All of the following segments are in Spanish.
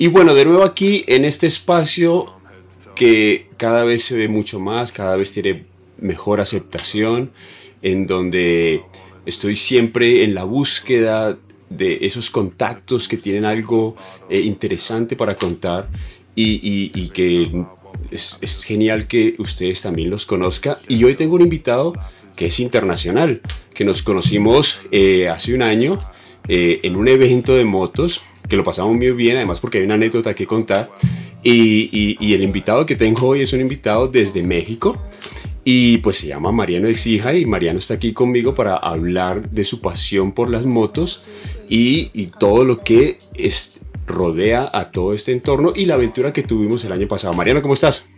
Y bueno, de nuevo aquí en este espacio que cada vez se ve mucho más, cada vez tiene mejor aceptación, en donde estoy siempre en la búsqueda de esos contactos que tienen algo eh, interesante para contar y, que es, genial que ustedes también los conozcan. Y hoy tengo un invitado que es internacional, que nos conocimos eh, hace un año eh, en un evento de motos, que lo pasamos muy bien, además porque hay una anécdota que contar. Y, y el invitado que tengo hoy es un invitado desde México. Y pues se llama Mariano Exija y Mariano está aquí conmigo para hablar de su pasión por las motos y, y todo lo que es, rodea a todo este entorno y la aventura que tuvimos el año pasado. Mariano, ¿cómo estás?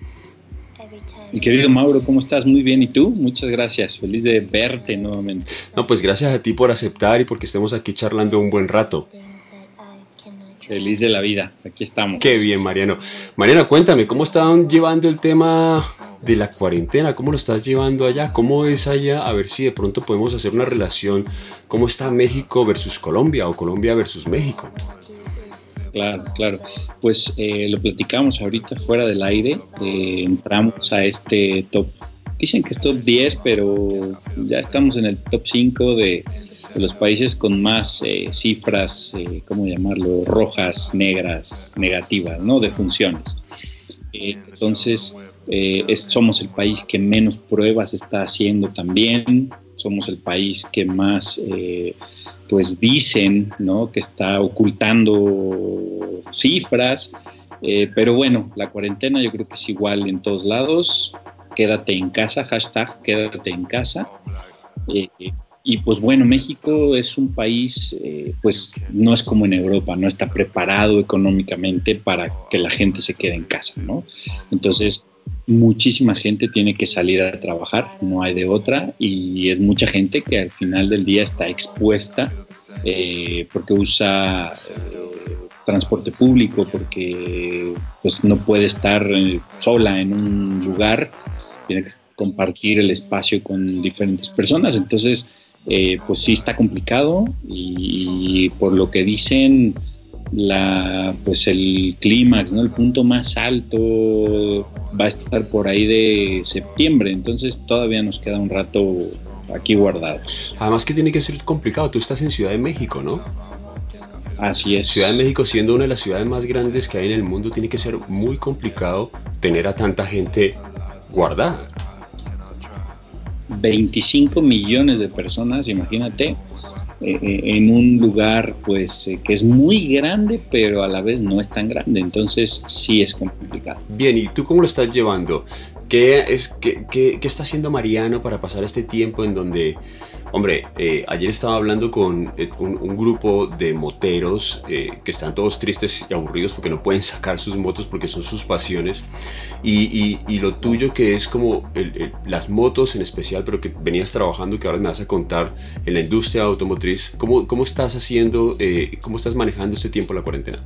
Mi querido Mauro, ¿cómo estás? Muy bien. ¿Y tú? Muchas gracias. Feliz de verte nuevamente. No, pues gracias a ti por aceptar y porque estemos aquí charlando un buen rato. Feliz de la vida. Aquí estamos. Qué bien, Mariano. Mariano, cuéntame, ¿cómo están llevando el tema de la cuarentena? ¿Cómo lo estás llevando allá? ¿Cómo es allá? A ver si de pronto podemos hacer una relación. ¿Cómo está México versus Colombia o Colombia versus México? Claro, claro. Pues eh, lo platicamos ahorita fuera del aire. Eh, entramos a este top. Dicen que es top 10, pero ya estamos en el top 5 de, los países con más eh, cifras, ¿cómo llamarlo? Rojas, negras, negativas, ¿no? De funciones. entonces, somos el país que menos pruebas está haciendo también. Somos el país que más pues dicen ¿no? que está ocultando cifras, eh, pero bueno, la cuarentena yo creo que es igual en todos lados. Quédate en casa, hashtag quédate en casa. Eh, y pues bueno, México es un país, eh, pues no es como en Europa, no está preparado económicamente para que la gente se quede en casa, ¿no? Entonces, muchísima gente tiene que salir a trabajar, no hay de otra, y es mucha gente que al final del día está expuesta eh, porque usa eh, transporte público, porque pues no puede estar sola en un lugar, tiene que compartir el espacio con diferentes personas, entonces pues sí está complicado y por lo que dicen la pues el clímax, ¿no? El punto más alto va a estar por ahí de septiembre, entonces todavía nos queda un rato aquí guardados. Además que tiene que ser complicado, tú estás en Ciudad de México, ¿no? Así es. Ciudad de México siendo una de las ciudades más grandes que hay en el mundo, tiene que ser muy complicado tener a tanta gente guardada. 25 millones de personas, imagínate, eh, eh, en un lugar pues eh, que es muy grande pero a la vez no es tan grande. Entonces sí es complicado. Bien y tú cómo lo estás llevando qué es qué, qué, qué está haciendo Mariano para pasar este tiempo en donde Hombre, eh, ayer estaba hablando con eh, un, grupo de moteros eh, que están todos tristes y aburridos porque no pueden sacar sus motos porque son sus pasiones. Y, lo tuyo que es como las motos en especial, pero que venías trabajando, que ahora me vas a contar en la industria automotriz. ¿Cómo, cómo estás haciendo, cómo estás manejando este tiempo la cuarentena?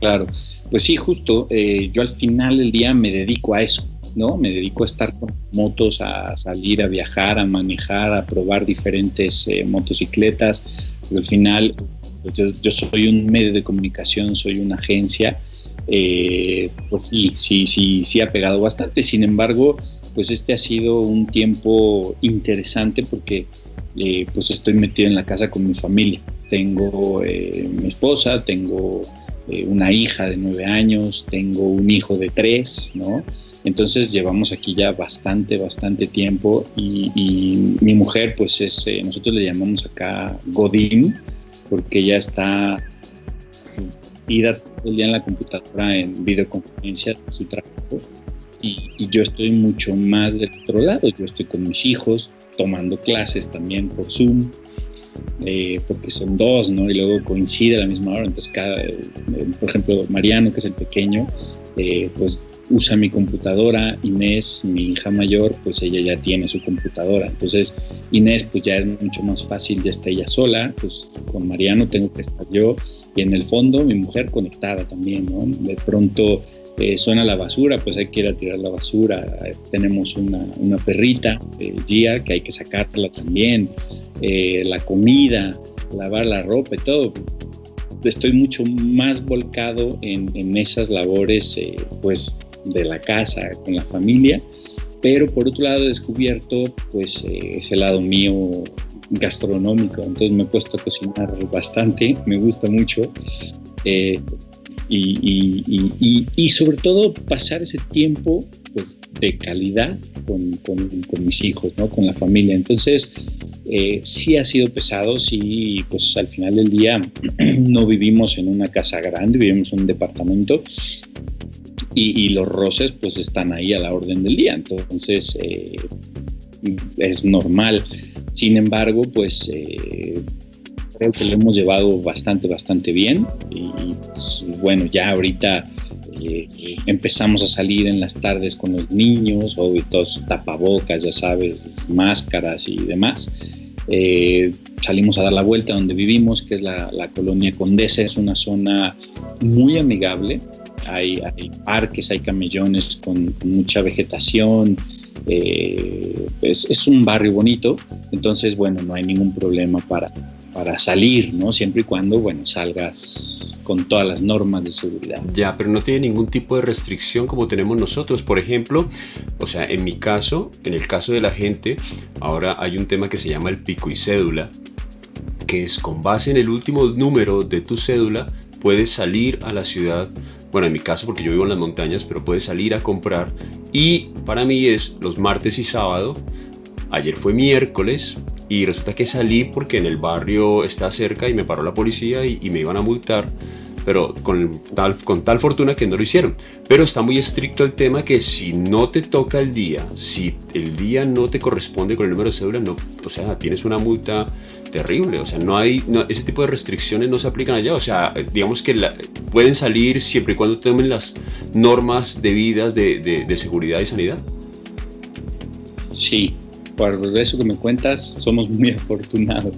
Claro, pues sí, justo, yo al final del día me dedico a eso ¿no? Me dedico a estar con motos, a salir, a viajar, a manejar, a probar diferentes eh, motocicletas. al final, pues yo, soy un medio de comunicación, soy una agencia. Eh, pues sí, sí, sí, sí ha pegado bastante. Sin embargo, pues este ha sido un tiempo interesante porque eh, pues estoy metido en la casa con mi familia. Tengo mi esposa, tengo una hija de nueve años, tengo un hijo de tres, ¿no? Entonces llevamos aquí ya bastante, bastante tiempo y, mi mujer pues es, eh, nosotros le llamamos acá Godín porque ya está ida todo el día en la computadora en videoconferencia de su trabajo y, yo estoy mucho más del otro lado, yo estoy con mis hijos tomando clases también por Zoom. Eh, porque son dos, ¿no? Y luego coincide a la misma hora. Entonces, cada, eh, por ejemplo, Mariano, que es el pequeño, pues usa mi computadora, Inés, mi hija mayor, pues ella ya tiene su computadora. Entonces, Inés, pues ya es mucho más fácil, ya está ella sola, pues con Mariano tengo que estar yo y en el fondo mi mujer conectada también, ¿no? De pronto eh, suena la basura, pues hay que ir a tirar la basura. tenemos una, perrita, eh, Gia, que hay que sacarla también, eh, la comida, lavar la ropa y todo estoy mucho más volcado en, esas labores, eh, pues, de la casa, con la familia, pero por otro lado he descubierto, pues, eh, ese lado mío gastronómico, entonces me he puesto a cocinar bastante, me gusta mucho. Eh, y, y, sobre todo pasar ese tiempo pues, de calidad con, con, mis hijos, ¿no? con la familia. Entonces, eh, sí ha sido pesado, sí, pues al final del día no vivimos en una casa grande, vivimos en un departamento y, los roces pues están ahí a la orden del día. Entonces, eh, es normal. Sin embargo, pues... Eh, creo que lo hemos llevado bastante, bastante bien. Y pues, bueno, ya ahorita eh, empezamos a salir en las tardes con los niños, o todos tapabocas, ya sabes, máscaras y demás. Eh, salimos a dar la vuelta donde vivimos, que es la, colonia Condesa, es una zona muy amigable. Hay, parques, hay camellones con, mucha vegetación, eh, es, un barrio bonito, entonces, bueno, no hay ningún problema para, para salir, ¿no? Siempre y cuando, bueno, salgas con todas las normas de seguridad. Ya, pero no tiene ningún tipo de restricción como tenemos nosotros. Por ejemplo, o sea, en mi caso, en el caso de la gente, ahora hay un tema que se llama el pico y cédula, que es con base en el último número de tu cédula, puedes salir a la ciudad bueno, en mi caso porque yo vivo en las montañas, pero puedes salir a comprar y para mí es los martes y sábado. Ayer fue miércoles, y resulta que salí porque en el barrio está cerca y me paró la policía y, me iban a multar, pero con tal, con tal fortuna que no lo hicieron. Pero está muy estricto el tema que si no te toca el día, si el día no te corresponde con el número de cédula, no, o sea, tienes una multa terrible, o sea, no hay, ese tipo de restricciones no se aplican allá, o sea, digamos que pueden salir siempre y cuando tomen las normas debidas de, de, de seguridad y sanidad. Sí, por eso que me cuentas, somos muy afortunados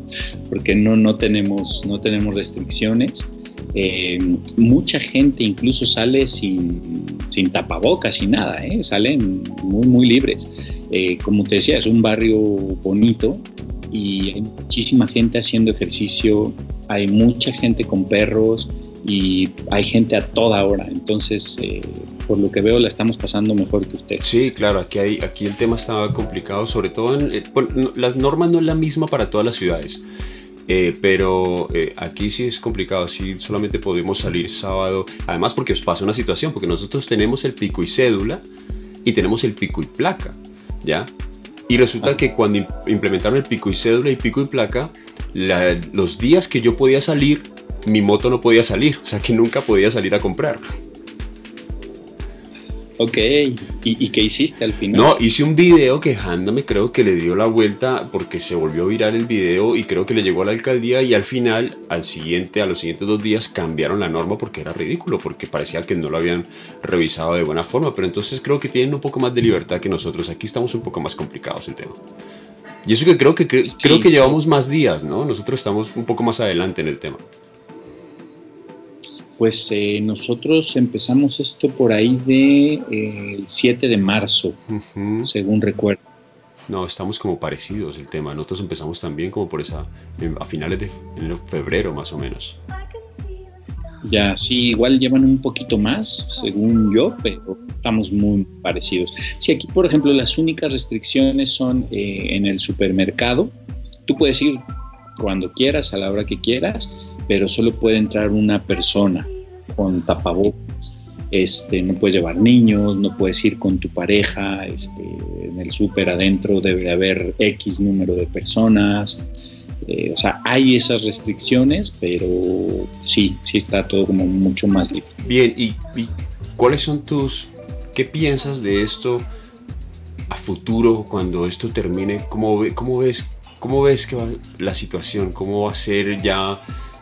porque no, no, tenemos, no tenemos restricciones. Eh, mucha gente incluso sale sin, sin tapabocas, sin nada, ¿eh? salen muy, muy libres. Eh, como te decía, es un barrio bonito y hay muchísima gente haciendo ejercicio, hay mucha gente con perros y hay gente a toda hora. Entonces, por lo que veo, la estamos pasando mejor que ustedes. Sí, claro, aquí, aquí el tema estaba complicado, sobre todo en... Las normas no es la misma para todas las ciudades. Eh, pero aquí sí es complicado, así solamente podemos salir sábado. Además, porque os pasa una situación, porque nosotros tenemos el pico y cédula y tenemos el pico y placa, ¿ya? Y resulta ah. que cuando implementaron el pico y cédula y pico y placa, los días que yo podía salir mi moto no podía salir, o sea que nunca podía salir a comprar. Ok, ¿Y, qué hiciste al final? No, hice un video quejándome, creo que le dio la vuelta porque se volvió viral el video y creo que le llegó a la alcaldía y al final, al siguiente, a los siguientes dos días cambiaron la norma porque era ridículo, porque parecía que no lo habían revisado de buena forma, pero entonces creo que tienen un poco más de libertad que nosotros, aquí estamos un poco más complicados el tema. Y eso que creo que, creo que llevamos más días, ¿no? Nosotros estamos un poco más adelante en el tema. Pues eh, nosotros empezamos esto por ahí de eh, el 7 de marzo, según recuerdo. No, estamos como parecidos el tema. Nosotros empezamos también como por esa, a finales de febrero más o menos. Ya, sí, igual llevan un poquito más, según yo, pero estamos muy parecidos. Sí, aquí, por ejemplo, las únicas restricciones son eh, en el supermercado. Tú puedes ir cuando quieras, a la hora que quieras, pero solo puede entrar una persona con tapabocas. Este, no puedes llevar niños, no puedes ir con tu pareja, este, en el súper adentro debe haber X número de personas. Eh, o sea, hay esas restricciones, pero sí, sí está todo como mucho más libre. Bien, ¿y, cuáles son tus, qué piensas de esto a futuro cuando esto termine? ¿Cómo, cómo ves, cómo ves que va la situación? ¿Cómo va a ser ya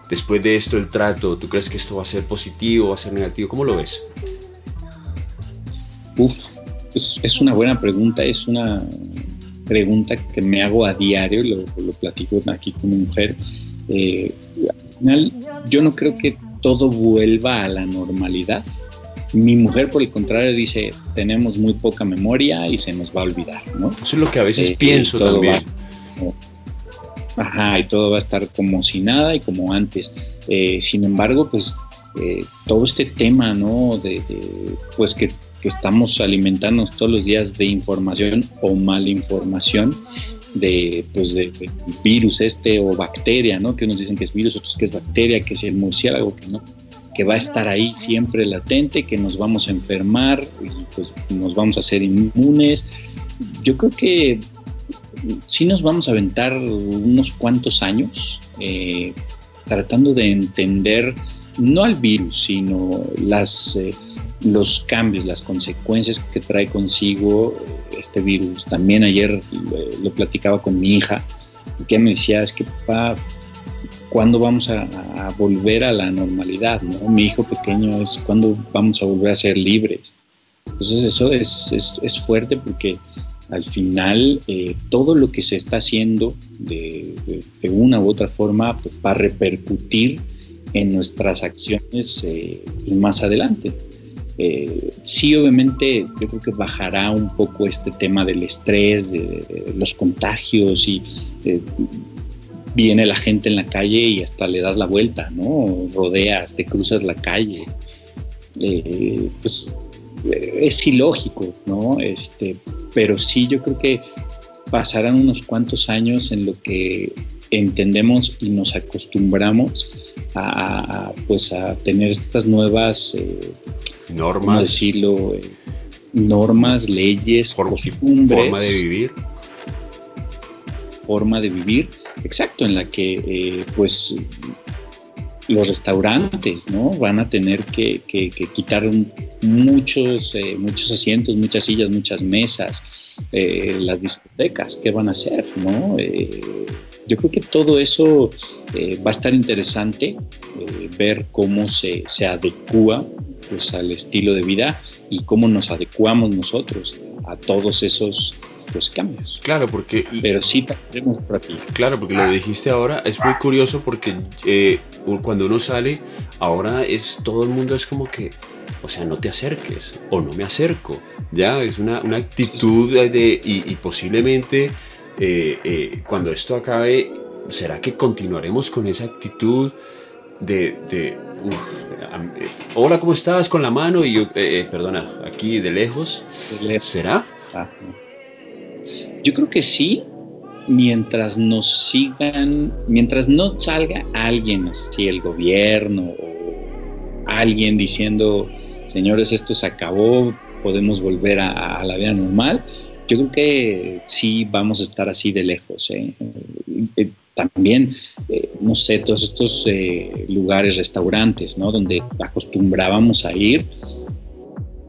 después de esto el trato? ¿Tú crees que esto va a ser positivo, va a ser negativo? ¿Cómo lo ves? Uf, es, una buena pregunta, es una pregunta que me hago a diario, lo, lo platico aquí con mi mujer. Eh, al final, yo no creo que todo vuelva a la normalidad. Mi mujer, por el contrario, dice, tenemos muy poca memoria y se nos va a olvidar, ¿no? Eso es lo que a veces eh, pienso también. Ajá, y todo va a estar como si nada y como antes. Eh, sin embargo, pues eh, todo este tema, ¿no? De, pues que, estamos alimentándonos todos los días de información o mala información, de, pues de, virus este o bacteria, ¿no? Que unos dicen que es virus, otros que es bacteria, que es el murciélago, que no, que va a estar ahí siempre latente, que nos vamos a enfermar y pues nos vamos a hacer inmunes. Yo creo que sí nos vamos a aventar unos cuantos años eh, tratando de entender no al virus, sino las, eh, los cambios, las consecuencias que trae consigo este virus. También ayer lo, platicaba con mi hija, que me decía, es que papá, ¿cuándo vamos a, volver a la normalidad? ¿no? Mi hijo pequeño es cuándo vamos a volver a ser libres. Entonces eso es, es, fuerte porque al final eh, todo lo que se está haciendo de, una u otra forma pues, va a repercutir en nuestras acciones eh, más adelante. Eh, sí, obviamente, yo creo que bajará un poco este tema del estrés, de, los contagios y eh, viene la gente en la calle y hasta le das la vuelta, ¿no? Rodeas, te cruzas la calle. pues es ilógico, ¿no? Este, pero sí, yo creo que pasarán unos cuantos años en lo que entendemos y nos acostumbramos a, pues a tener estas nuevas eh, normas, decirlo? Eh, normas, leyes, costumbres, forma de vivir, forma de vivir, exacto, en la que eh, pues los restaurantes ¿no? van a tener que, quitar muchos, muchos asientos, muchas sillas, muchas mesas, las discotecas, ¿qué van a hacer? ¿no? Yo creo que todo eso eh, va a estar interesante, eh, ver cómo se, se adecua pues, al estilo de vida y cómo nos adecuamos nosotros a todos esos cambios. Claro, porque... Pero sí tenemos por aquí. Claro, porque lo dijiste ahora, es muy curioso porque eh, cuando uno sale, ahora es todo el mundo es como que... O sea, no te acerques o no me acerco. Ya, es una, una actitud de, y, y posiblemente eh, eh, cuando esto acabe, ¿será que continuaremos con esa actitud de, eh, hola, ¿cómo estás? Con la mano y yo, perdona, aquí de lejos. ¿Será? Ah, yo creo que sí, mientras nos sigan, mientras no salga alguien así, el gobierno o alguien diciendo, señores, esto se acabó, podemos volver a la vida normal, yo creo que sí vamos a estar así de lejos. ¿eh? Eh, también, eh, no sé, todos estos lugares, restaurantes, ¿no? Donde acostumbrábamos a ir,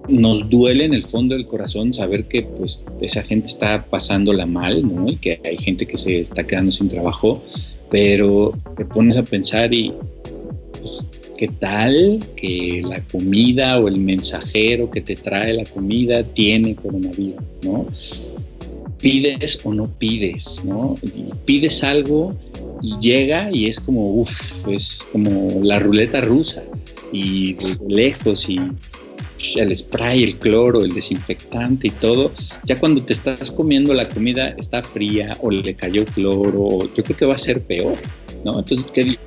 nos duele en el fondo del corazón saber que pues esa gente está pasándola mal, ¿no? Y que hay gente que se está quedando sin trabajo, pero te pones a pensar y pues, ¿Qué tal que la comida o el mensajero que te trae la comida tiene coronavirus, ¿no? Pides o no pides, ¿no? pides algo y llega y es como, uff, es como la ruleta rusa y lejos y el spray, el cloro, el desinfectante y todo, ya cuando te estás comiendo la comida está fría o le cayó cloro, yo creo que va a ser peor, ¿no? Entonces, ¿qué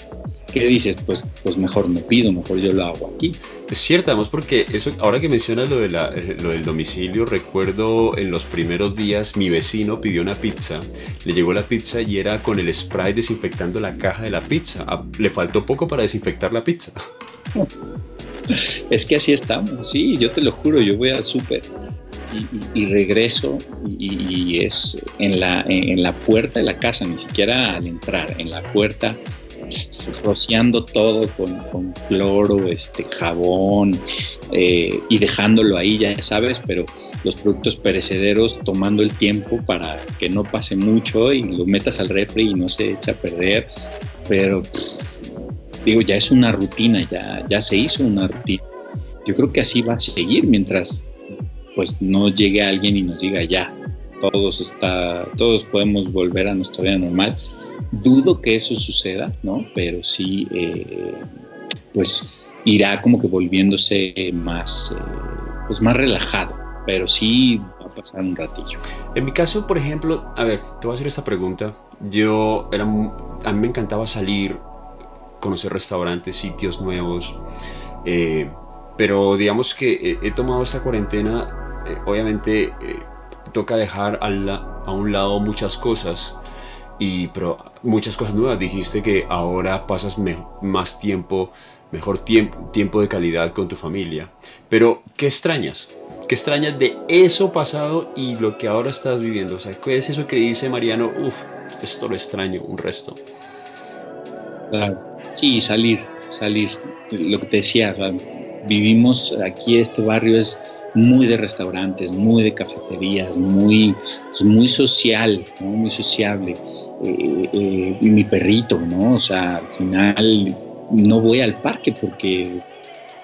¿qué dices? Pues, pues mejor no pido, mejor yo lo hago aquí. Es cierto, además porque eso, ahora que mencionas lo, de la, eh, lo del domicilio, recuerdo en los primeros días mi vecino pidió una pizza, le llegó la pizza y era con el spray desinfectando la caja de la pizza. Ah, le faltó poco para desinfectar la pizza. Es que así estamos, sí, yo te lo juro, yo voy al súper y, regreso y, es en la, en la puerta de la casa, ni siquiera al entrar, en la puerta rociando todo con, cloro, este, jabón eh, y dejándolo ahí, ya sabes, pero los productos perecederos tomando el tiempo para que no pase mucho y lo metas al refri y no se echa a perder. Pero digo, ya es una rutina, ya, ya se hizo una rutina. Yo creo que así va a seguir mientras pues no llegue alguien y nos diga ya, todos está, todos podemos volver a nuestra vida normal Dudo que eso suceda, ¿no? Pero sí, eh, pues irá como que volviéndose más, eh, pues más relajado, pero sí va a pasar un ratillo. En mi caso, por ejemplo, a ver, te voy a hacer esta pregunta. Yo era, a mí me encantaba salir conocer restaurantes, sitios nuevos. Eh, pero digamos que he, tomado esta cuarentena, eh, obviamente toca dejar a un lado muchas cosas, y, pero muchas cosas nuevas. Dijiste que ahora pasas más tiempo, mejor tiempo, tiempo de calidad con tu familia. Pero, ¿qué extrañas? ¿Qué extrañas de eso pasado y lo que ahora estás viviendo? O sea, ¿qué es eso que dice Mariano? Uf, esto lo extraño, un resto. Claro, sí, salir, salir. Lo que te decía, vivimos aquí, este barrio es muy de restaurantes, muy de cafeterías, muy, pues, muy social, muy sociable. Eh, eh, y mi perrito, ¿no? O sea, al final no voy al parque porque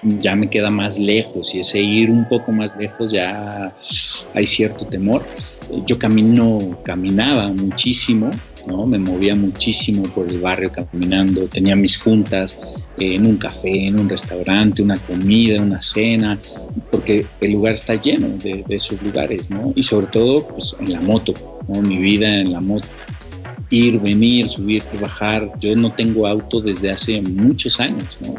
ya me queda más lejos y ese ir un poco más lejos ya hay cierto temor. Yo camino, caminaba muchísimo, ¿no? Me movía muchísimo por el barrio caminando, tenía mis juntas en un café, en un restaurante, una comida, una cena, porque el lugar está lleno de, esos lugares, ¿no? Y sobre todo, pues en la moto, ¿no? Mi vida en la moto ir, venir, subir, bajar. Yo no tengo auto desde hace muchos años, ¿no?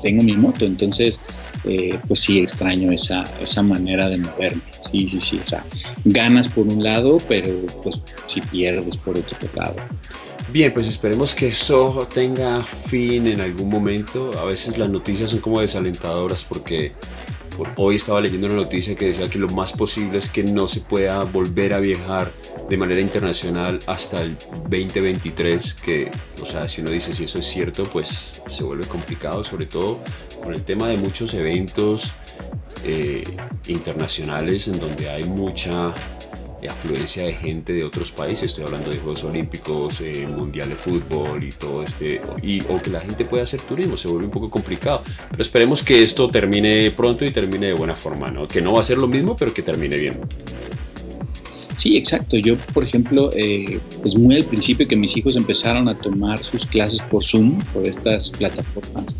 tengo mi moto, entonces eh, pues sí extraño esa, esa manera de moverme, sí, sí, sí, o sea, ganas por un lado, pero pues si pierdes por otro lado. Bien, pues esperemos que esto tenga fin en algún momento. A veces las noticias son como desalentadoras porque hoy estaba leyendo una noticia que decía que lo más posible es que no se pueda volver a viajar de manera internacional hasta el 2023, que, o sea, si uno dice si eso es cierto, pues se vuelve complicado, sobre todo con el tema de muchos eventos eh, internacionales en donde hay mucha afluencia de gente de otros países, estoy hablando de Juegos Olímpicos, eh, Mundial de Fútbol y todo este, y, o que la gente pueda hacer turismo, se vuelve un poco complicado. Pero esperemos que esto termine pronto y termine de buena forma, ¿no? Que no va a ser lo mismo, pero que termine bien. Sí, exacto. Yo, por ejemplo, eh, pues muy al principio que mis hijos empezaron a tomar sus clases por Zoom, por estas plataformas,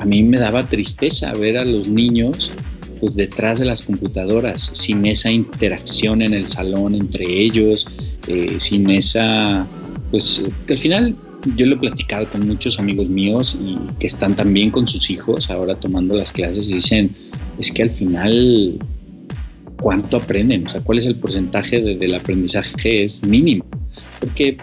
a mí me daba tristeza ver a los niños pues detrás de las computadoras, sin esa interacción en el salón entre ellos, eh, sin esa, pues al final yo lo he platicado con muchos amigos míos y que están también con sus hijos ahora tomando las clases y dicen, es que al final, ¿cuánto aprenden? O sea, ¿cuál es el porcentaje del aprendizaje? Es mínimo, porque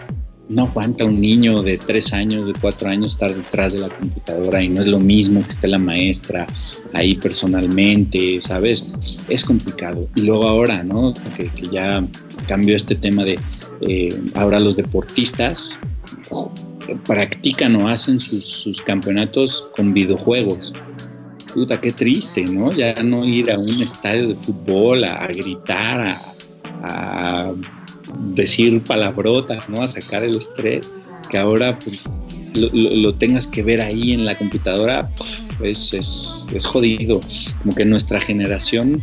no aguanta un niño de tres años, de cuatro años estar detrás de la computadora y no es lo mismo que esté la maestra ahí personalmente, ¿sabes? Es complicado. Y luego ahora, ¿no? Que, ya cambió este tema de eh, ahora los deportistas practican o hacen sus, campeonatos con videojuegos. Puta, qué triste, ¿no? Ya no ir a un estadio de fútbol a, gritar, a decir palabrotas, ¿no? A sacar el estrés, que ahora pues, lo, tengas que ver ahí en la computadora, pues es, es jodido. Como que nuestra generación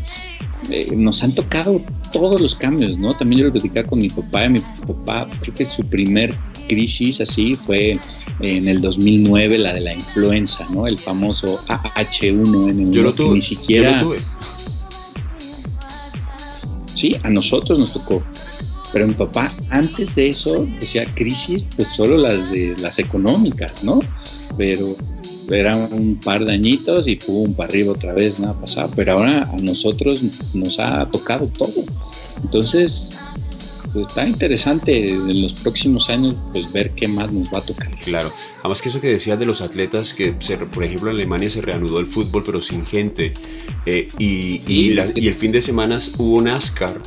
eh, nos han tocado todos los cambios, ¿no? También yo lo platicaba con mi papá, y mi papá, creo que su primer crisis así fue en el 2009, la de la influenza, ¿no? El famoso AH1N1, yo lo tuve, ni siquiera... Sí, a nosotros nos tocó. Pero mi papá, antes de eso, decía crisis, pues solo las de las económicas, ¿no? Pero eran un par de añitos y pum, para arriba otra vez, nada pasaba. Pero ahora a nosotros nos ha tocado todo. Entonces, pues está interesante en los próximos años pues ver qué más nos va a tocar. Claro, además que eso que decías de los atletas, que por ejemplo en Alemania se reanudó el fútbol pero sin gente eh, y, y, y, el fin de semana hubo NASCAR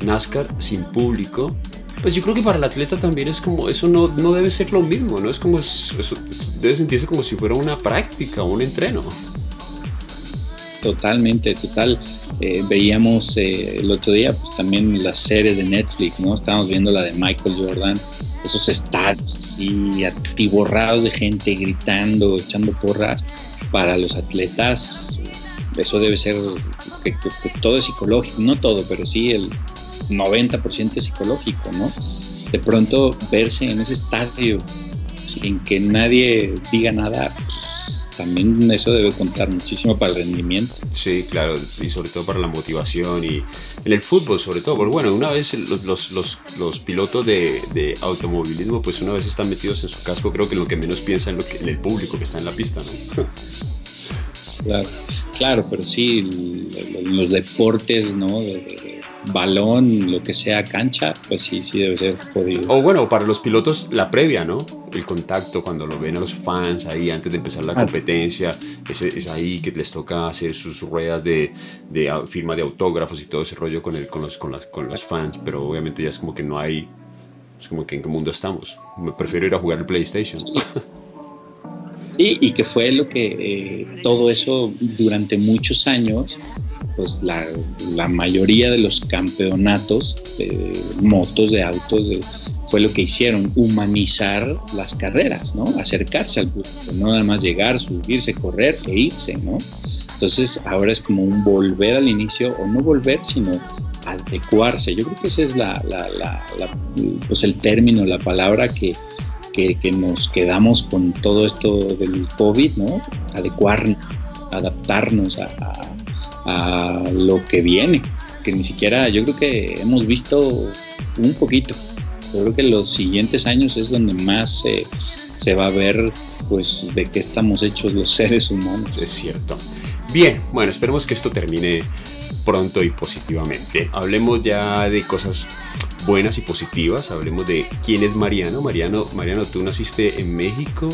NASCAR sin público, pues yo creo que para el atleta también es como, eso no, no debe ser lo mismo, ¿no? Es como, eso debe sentirse como si fuera una práctica, un entreno. Totalmente, total. Eh, veíamos eh, el otro día, pues también las series de Netflix, ¿no? Estábamos viendo la de Michael Jordan, esos estadios así, atiborrados de gente gritando, echando porras. Para los atletas, eso debe ser que, pues, todo es psicológico, no todo, pero sí el, 90% psicológico, ¿no? De pronto verse en ese estadio sin que nadie diga nada, también eso debe contar muchísimo para el rendimiento. Sí, claro, y sobre todo para la motivación y en el fútbol sobre todo, porque bueno, una vez los, los, los, pilotos de, de, automovilismo, pues una vez están metidos en su casco, creo que lo que menos piensa en, lo que, en el público que está en la pista, ¿no? claro, claro, pero sí, los deportes, ¿no? Balón, lo que sea cancha, pues sí, sí debe ser jodido. O bueno, para los pilotos la previa, ¿no? El contacto cuando lo ven a los fans ahí antes de empezar la ah. competencia, es, es, ahí que les toca hacer sus ruedas de, de, firma de autógrafos y todo ese rollo con, el, con, los, con, las, con los fans, pero obviamente ya es como que no hay, es como que en qué mundo estamos. Me prefiero ir a jugar el PlayStation. Sí, y que fue lo que eh, todo eso durante muchos años pues la, la, mayoría de los campeonatos de motos, de autos, fue lo que hicieron, humanizar las carreras, ¿no? Acercarse al público, no nada más llegar, subirse, correr e irse, ¿no? Entonces ahora es como un volver al inicio, o no volver, sino adecuarse. Yo creo que ese es la, la, pues el término, la palabra que, que, que, nos quedamos con todo esto del COVID, ¿no? Adecuarnos, adaptarnos a, a lo que viene, que ni siquiera yo creo que hemos visto un poquito. Yo creo que los siguientes años es donde más se va a ver pues de qué estamos hechos los seres humanos. Es cierto. Bien, bueno, esperemos que esto termine pronto y positivamente. Hablemos ya de cosas buenas y positivas. Hablemos de quién es Mariano. Mariano, Mariano, tú naciste en México,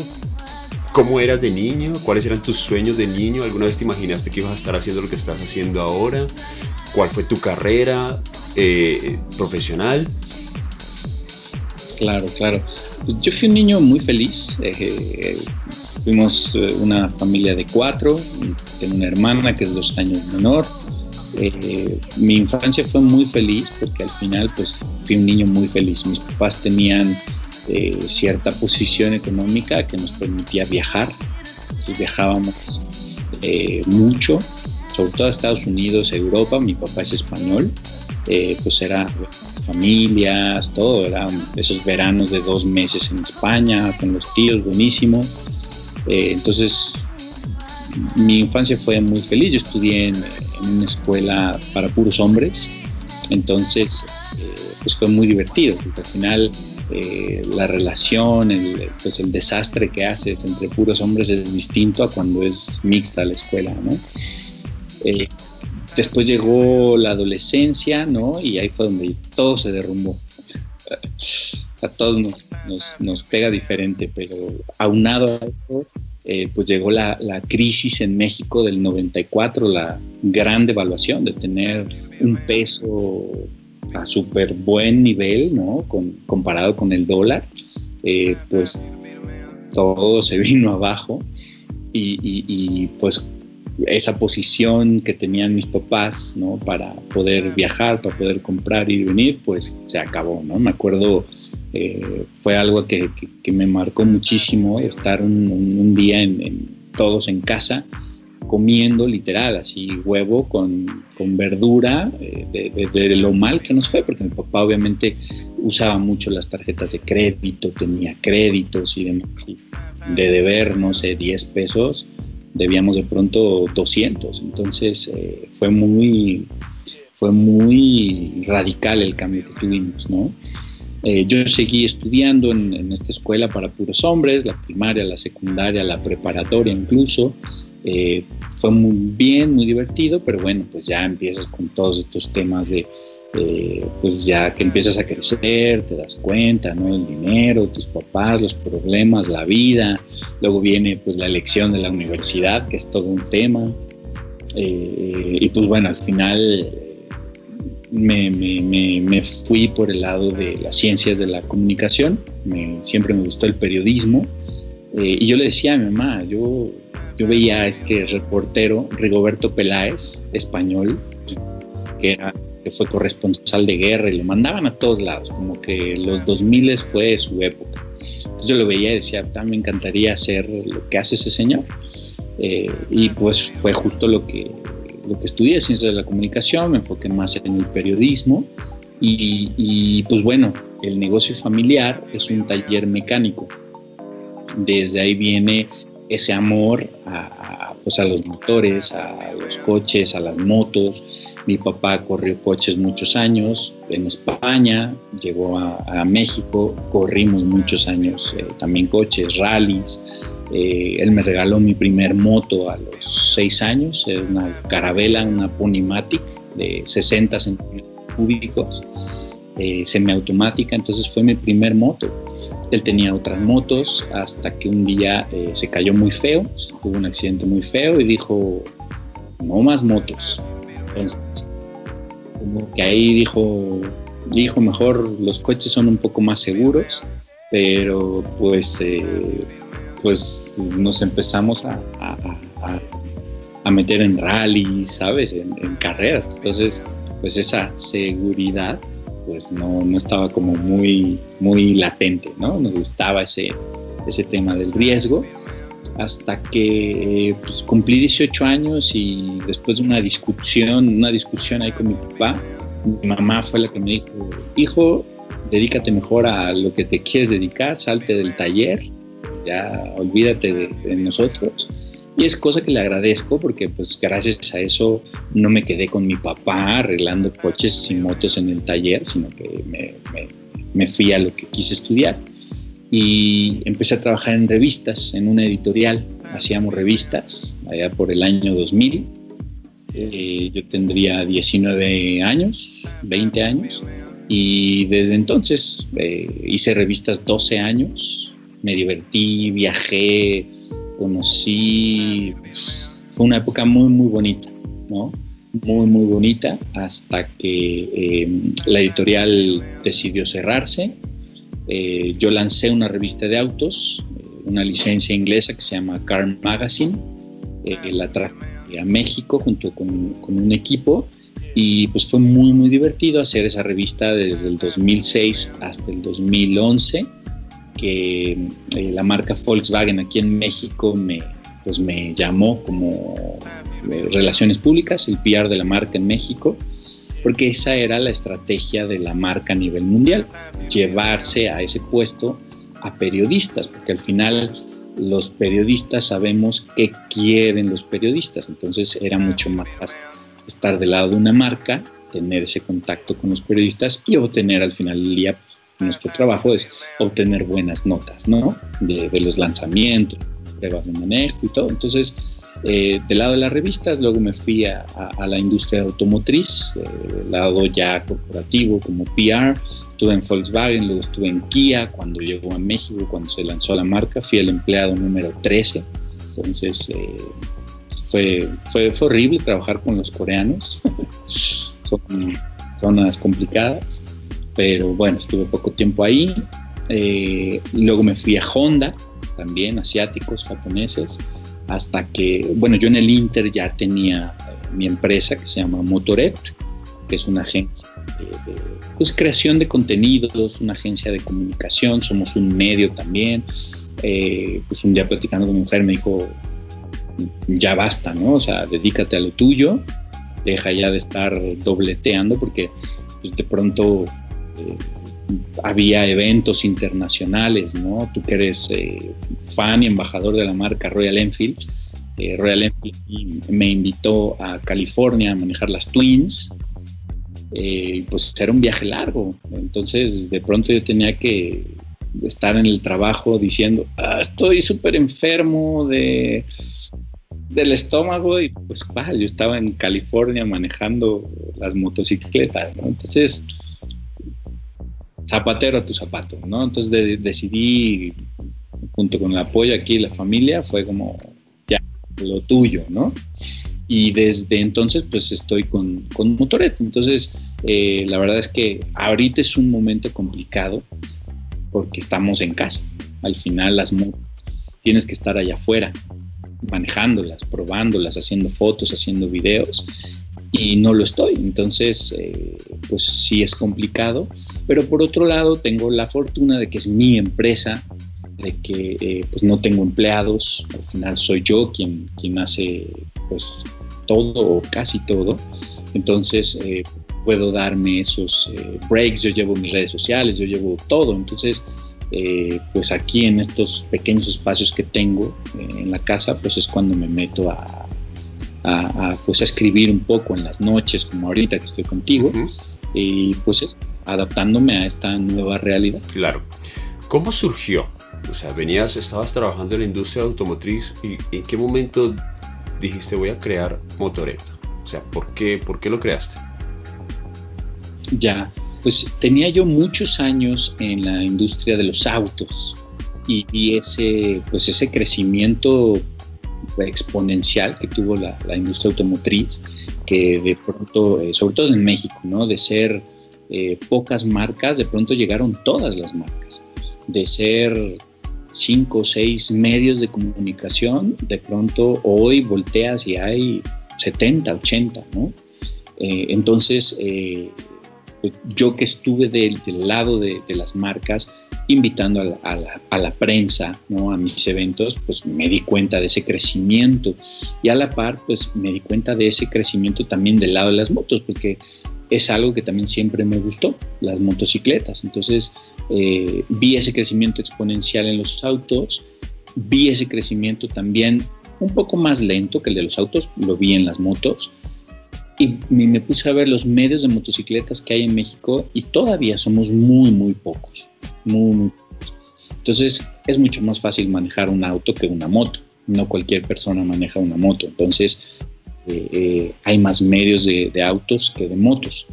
¿Cómo eras de niño? ¿Cuáles eran tus sueños de niño? ¿Alguna vez te imaginaste que ibas a estar haciendo lo que estás haciendo ahora? ¿Cuál fue tu carrera eh, profesional? Claro, claro. Yo fui un niño muy feliz. Eh, fuimos eh, una familia de cuatro. Tengo una hermana que es dos años menor. mi infancia fue muy feliz porque al final pues fui un niño muy feliz. Mis papás tenían eh, cierta posición económica que nos permitía viajar. Y viajábamos eh, mucho, sobre todo a Estados Unidos, Europa. Mi papá es español, eh, pues era familias, todo, eran esos veranos de dos meses en España con los tíos, buenísimo. entonces, mi infancia fue muy feliz. Yo estudié en, una escuela para puros hombres, entonces, pues fue muy divertido, porque al final eh, la relación, el, pues el desastre que haces entre puros hombres es distinto a cuando es mixta la escuela, ¿no? Eh, después llegó la adolescencia, ¿no? Y ahí fue donde todo se derrumbó. A todos nos, pega diferente, pero aunado a eso, eh, pues llegó la, la, crisis en México del 94, la gran devaluación de tener un peso a súper buen nivel, ¿no? Comparado con el dólar, eh, pues todo se vino abajo y, pues esa posición que tenían mis papás, ¿no? Para poder viajar, para poder comprar, ir y venir, pues se acabó, ¿no? Me acuerdo, eh, fue algo que, me marcó muchísimo estar un, día todos en casa comiendo literal, así huevo con, con verdura, eh, de, lo mal que nos fue, porque mi papá obviamente usaba mucho las tarjetas de crédito, tenía créditos y demás. de deber, no sé, 10 pesos, debíamos de pronto 200. Entonces eh, fue muy fue muy radical el cambio que tuvimos, ¿no? Eh, yo seguí estudiando en, esta escuela para puros hombres, la primaria, la secundaria, la preparatoria incluso, eh, fue muy bien, muy divertido, pero bueno, pues ya empiezas con todos estos temas de, eh, pues ya que empiezas a crecer, te das cuenta, ¿no? El dinero, tus papás, los problemas, la vida, luego viene pues la elección de la universidad, que es todo un tema, eh, y pues bueno, al final me, me, me, fui por el lado de las ciencias de la comunicación, siempre me gustó el periodismo, y yo le decía a mi mamá, yo yo veía a este reportero, Rigoberto Peláez, español, que, era, que fue corresponsal de guerra y lo mandaban a todos lados, como que los 2000 fue su época. Entonces yo lo veía y decía, me encantaría hacer lo que hace ese señor. Eh, y pues fue justo lo que, lo que estudié, ciencias de la comunicación, me enfoqué más en el periodismo y, y pues bueno, el negocio familiar es un taller mecánico. Desde ahí viene ese amor a, pues a los motores, a los coches, a las motos. Mi papá corrió coches muchos años en España, llegó a, México, corrimos muchos años eh, también coches, rallies. Eh, él me regaló mi primer moto a los seis años, una carabela, una Ponymatic de 60 centímetros cúbicos, eh, semiautomática, entonces fue mi primer moto él tenía otras motos hasta que un día eh, se cayó muy feo, tuvo un accidente muy feo y dijo, no más motos. Entonces, como que ahí dijo, dijo mejor los coches son un poco más seguros, pero pues, eh, pues nos empezamos a, meter en rallies, ¿sabes? En, en carreras. Entonces, pues esa seguridad pues no, no estaba como muy, muy latente, ¿no? Nos gustaba ese, ese tema del riesgo hasta que pues, cumplí 18 años y después de una discusión, una discusión ahí con mi papá, mi mamá fue la que me dijo, hijo, dedícate mejor a lo que te quieres dedicar, salte del taller, ya olvídate de nosotros y es cosa que le agradezco porque pues gracias a eso no me quedé con mi papá arreglando coches y motos en el taller, sino que me, me, fui a lo que quise estudiar. Y empecé a trabajar en revistas, en una editorial. Hacíamos revistas allá por el año 2000. Eh, yo tendría 19 años, 20 años. Y desde entonces eh, hice revistas 12 años. Me divertí, viajé, conocí, fue una época muy, muy bonita, ¿no? Muy, muy bonita, hasta que eh, la editorial decidió cerrarse. Eh, yo lancé una revista de autos, eh, una licencia inglesa que se llama Car Magazine. la traje a México junto con, con un equipo y pues fue muy muy divertido hacer esa revista desde el 2006 hasta el 2011 que eh, la marca Volkswagen aquí en México me, pues me llamó como eh, relaciones públicas, el PR de la marca en México, porque esa era la estrategia de la marca a nivel mundial, llevarse a ese puesto a periodistas, porque al final los periodistas sabemos qué quieren los periodistas, entonces era mucho más estar del lado de una marca, tener ese contacto con los periodistas y obtener al final del día nuestro trabajo es obtener buenas notas, ¿no? De, los lanzamientos, pruebas de manejo y todo. Entonces, eh, del lado de las revistas, luego me fui a, la industria automotriz, eh, lado ya corporativo como PR, estuve en Volkswagen, luego estuve en Kia, cuando llegó a México, cuando se lanzó la marca, fui el empleado número 13, entonces eh, fue, fue, fue, horrible trabajar con los coreanos, son zonas complicadas, pero bueno, estuve poco tiempo ahí. Eh, luego me fui a Honda, también asiáticos, japoneses, hasta que, bueno, yo en el Inter ya tenía eh, mi empresa que se llama Motoret, que es una agencia de, pues, creación de contenidos, una agencia de comunicación, somos un medio también. Eh, pues un día platicando con mi mujer me dijo, ya basta, ¿no? O sea, dedícate a lo tuyo, deja ya de estar dobleteando porque pues, de pronto eh, había eventos internacionales, ¿no? Tú que eres eh, fan y embajador de la marca Royal Enfield, eh, Royal Enfield me invitó a California a manejar las Twins, pues era un viaje largo, entonces de pronto yo tenía que estar en el trabajo diciendo, ah, estoy súper enfermo de, del estómago y pues yo estaba en California manejando las motocicletas, ¿no? Entonces zapatero a tu zapato, ¿no? Entonces decidí, junto con el apoyo aquí de la familia, fue como ya lo tuyo, ¿no? Y desde entonces, pues estoy con, con Motoret. Entonces, eh, la verdad es que ahorita es un momento complicado porque estamos en casa. Al final, las tienes que estar allá afuera, manejándolas, probándolas, haciendo fotos, haciendo videos y no lo estoy. Entonces, eh, pues sí es complicado. Pero por otro lado, tengo la fortuna de que es mi empresa, de que eh, pues no tengo empleados. Al final soy yo quien, quien hace pues todo o casi todo. Entonces, eh, puedo darme esos breaks. Yo llevo mis redes sociales, yo llevo todo. Entonces, eh, pues aquí en estos pequeños espacios que tengo eh, en la casa, pues es cuando me meto a, pues a escribir un poco en las noches, como ahorita que estoy contigo, y pues es adaptándome a esta nueva realidad. Claro. ¿Cómo surgió? O sea, venías, estabas trabajando en la industria automotriz y ¿en qué momento dijiste voy a crear Motoret? O sea, ¿por qué, por qué lo creaste? Ya, pues tenía yo muchos años en la industria de los autos y, ese, pues ese crecimiento exponencial que tuvo la, industria automotriz, que de pronto, eh, sobre todo en México, ¿no? De ser eh, pocas marcas, de pronto llegaron todas las marcas. De ser cinco o seis medios de comunicación, de pronto hoy volteas y hay 70, 80, ¿no? Eh, entonces, yo que estuve del, lado de, las marcas, invitando a la, prensa, ¿no? a mis eventos, pues me di cuenta de ese crecimiento. Y a la par, pues me di cuenta de ese crecimiento también del lado de las motos, porque es algo que también siempre me gustó, las motocicletas. Entonces, eh, vi ese crecimiento exponencial en los autos, vi ese crecimiento también un poco más lento que el de los autos, lo vi en las motos, y me puse a ver los medios de motocicletas que hay en México y todavía somos muy, muy pocos. Muy, muy pocos. Entonces es mucho más fácil manejar un auto que una moto. No cualquier persona maneja una moto. Entonces eh, eh, hay más medios de, autos que de motos.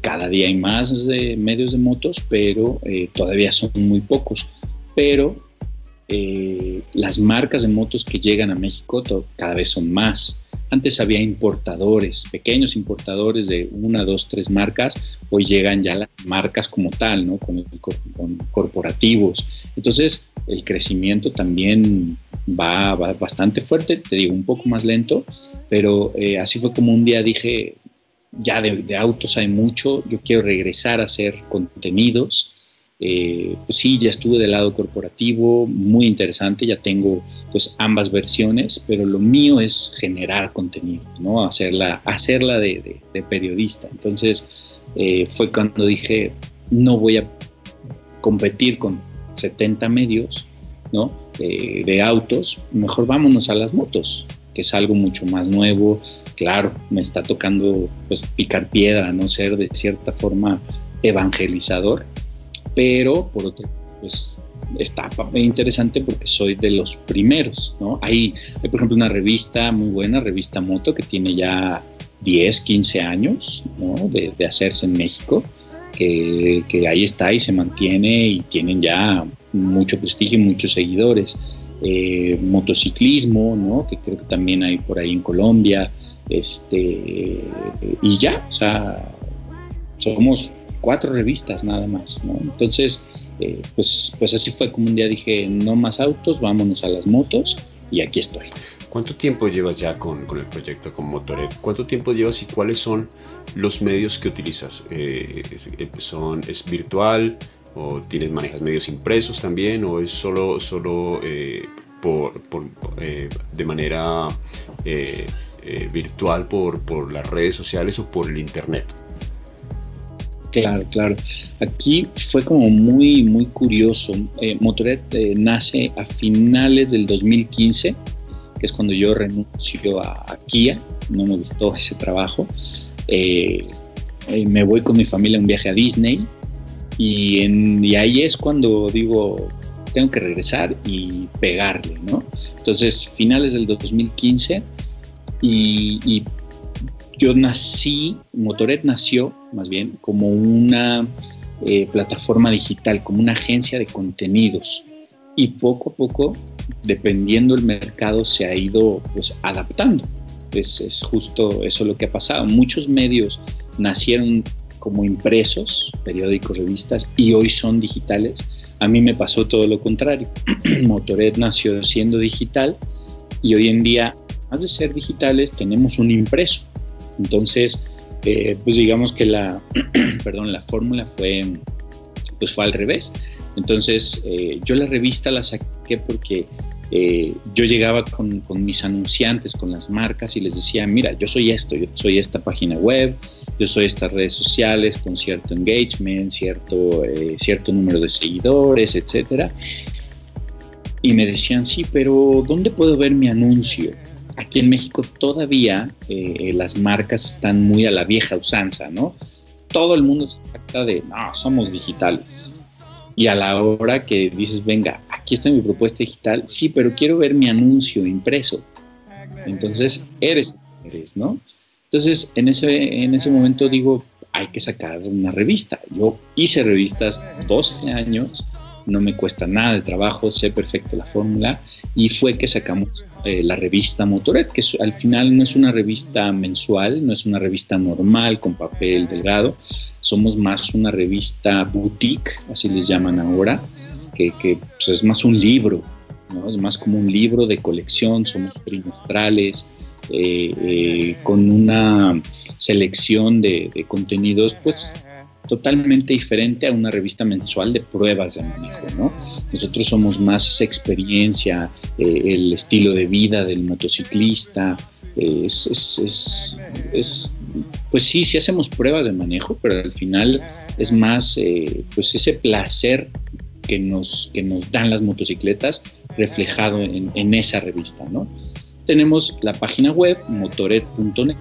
Cada día hay más medios de motos, pero eh, todavía son muy pocos. Pero las marcas de motos que llegan a México cada vez son más. Antes había importadores, pequeños importadores de una, dos, tres marcas, hoy llegan ya las marcas como tal, ¿no? Con, corporativos. Entonces, el crecimiento también va, bastante fuerte, te digo, un poco más lento, pero eh, así fue como un día dije, ya de, autos hay mucho, yo quiero regresar a hacer contenidos eh, pues sí, ya estuve del lado corporativo, muy interesante, ya tengo pues ambas versiones, pero lo mío es generar contenido, ¿no? Hacerla, hacerla de, periodista. Entonces eh, fue cuando dije, no voy a competir con 70 medios, ¿no? de autos, mejor vámonos a las motos, que es algo mucho más nuevo. Claro, me está tocando pues picar piedra, no ser de cierta forma evangelizador, pero por otro, pues está interesante porque soy de los primeros, ¿no? Hay, por ejemplo, una revista muy buena, Revista Moto, que tiene ya 10, 15 años, ¿no? De, hacerse en México, que, ahí está y se mantiene y tienen ya mucho prestigio y muchos seguidores. Eh, motociclismo, ¿no? Que creo que también hay por ahí en Colombia, este, y ya, o sea, somos cuatro revistas nada más, ¿no? Entonces, eh, pues, pues así fue como un día dije, no más autos, vámonos a las motos y aquí estoy. ¿Cuánto tiempo llevas ya con, con el proyecto con Motoret? ¿Cuánto tiempo llevas y cuáles son los medios que utilizas? Eh, son, ¿Es virtual o tienes, manejas medios impresos también o es solo, solo eh, por, por de manera virtual por, por las redes sociales o por el internet? Claro, claro. Aquí fue como muy, muy curioso. Eh, eh, nace a finales del 2015, que es cuando yo renuncio a, Kia. No me gustó ese trabajo. Eh, me voy con mi familia a un viaje a Disney y ahí es cuando digo, tengo que regresar y pegarle, ¿no? Entonces, finales del 2015 y, y yo nací, Motoret nació más bien como una eh, plataforma digital, como una agencia de contenidos y poco a poco, dependiendo del mercado, se ha ido pues adaptando. Es, es justo eso lo que ha pasado. Muchos medios nacieron como impresos, periódicos, revistas, y hoy son digitales. A mí me pasó todo lo contrario. Motoret nació siendo digital y hoy en día, más de ser digitales, tenemos un impreso. Entonces, eh, pues digamos que la, perdón, la fórmula fue, pues fue al revés. Entonces, eh, yo la revista la saqué porque eh, yo llegaba con, mis anunciantes, con las marcas y les decía, mira, yo soy esto, yo soy esta página web, yo soy estas redes sociales con cierto engagement, cierto, cierto número de seguidores, etcétera. Y me decían, sí, pero ¿dónde puedo ver mi anuncio? Aquí en México todavía eh, las marcas están muy a la vieja usanza, ¿no? Todo el mundo se trata de, no, somos digitales. Y a la hora que dices, venga, aquí está mi propuesta digital, sí, pero quiero ver mi anuncio impreso. Entonces, eres, eres, ¿no? Entonces, en ese, en ese momento digo, hay que sacar una revista. Yo hice revistas 12 años no me cuesta nada de trabajo, sé perfecto la fórmula y fue que sacamos eh, la revista Motoret, que al final no es una revista mensual, no es una revista normal con papel delgado, somos más una revista boutique, así les llaman ahora, que, pues, es más un libro, ¿no? es más como un libro de colección, somos trimestrales. Eh, eh, con una selección de, de contenidos pues totalmente diferente a una revista mensual de pruebas de manejo, ¿no? Nosotros somos más esa experiencia, eh, el estilo de vida del motociclista, eh, es, pues sí, sí hacemos pruebas de manejo, pero al final es más eh, pues ese placer que nos, que nos dan las motocicletas reflejado en, en esa revista, ¿no? Tenemos la página web motoret.net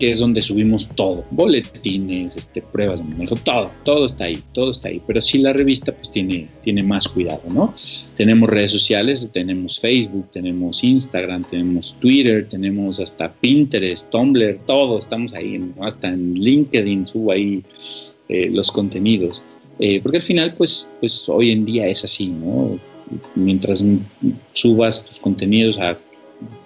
que es donde subimos todo, boletines, este, pruebas de manejo, todo, todo está ahí, todo está ahí. Pero sí la revista pues tiene, tiene más cuidado, ¿no? Tenemos redes sociales, tenemos Facebook, tenemos Instagram, tenemos Twitter, tenemos hasta Pinterest, Tumblr, todo, estamos ahí, hasta en LinkedIn subo ahí eh, los contenidos. Eh, porque al final pues, pues hoy en día es así, ¿no? Mientras subas tus contenidos a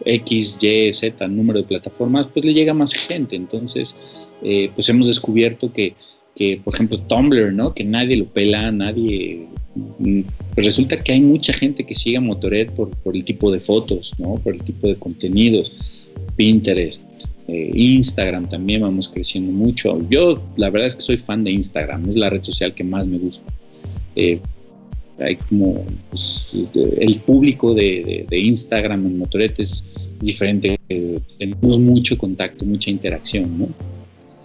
X, Y, Z número de plataformas, pues le llega más gente. Entonces, eh, pues hemos descubierto que, que, por ejemplo, Tumblr, ¿no? Que nadie lo pela, nadie... Mm, pues resulta que hay mucha gente que sigue a Motoret por, por el tipo de fotos, ¿no? Por el tipo de contenidos. Pinterest, eh, Instagram también vamos creciendo mucho. Yo la verdad es que soy fan de Instagram, es la red social que más me gusta. Eh, hay como pues, el público de, Instagram en Motoret es diferente, tenemos mucho contacto, mucha interacción, ¿no?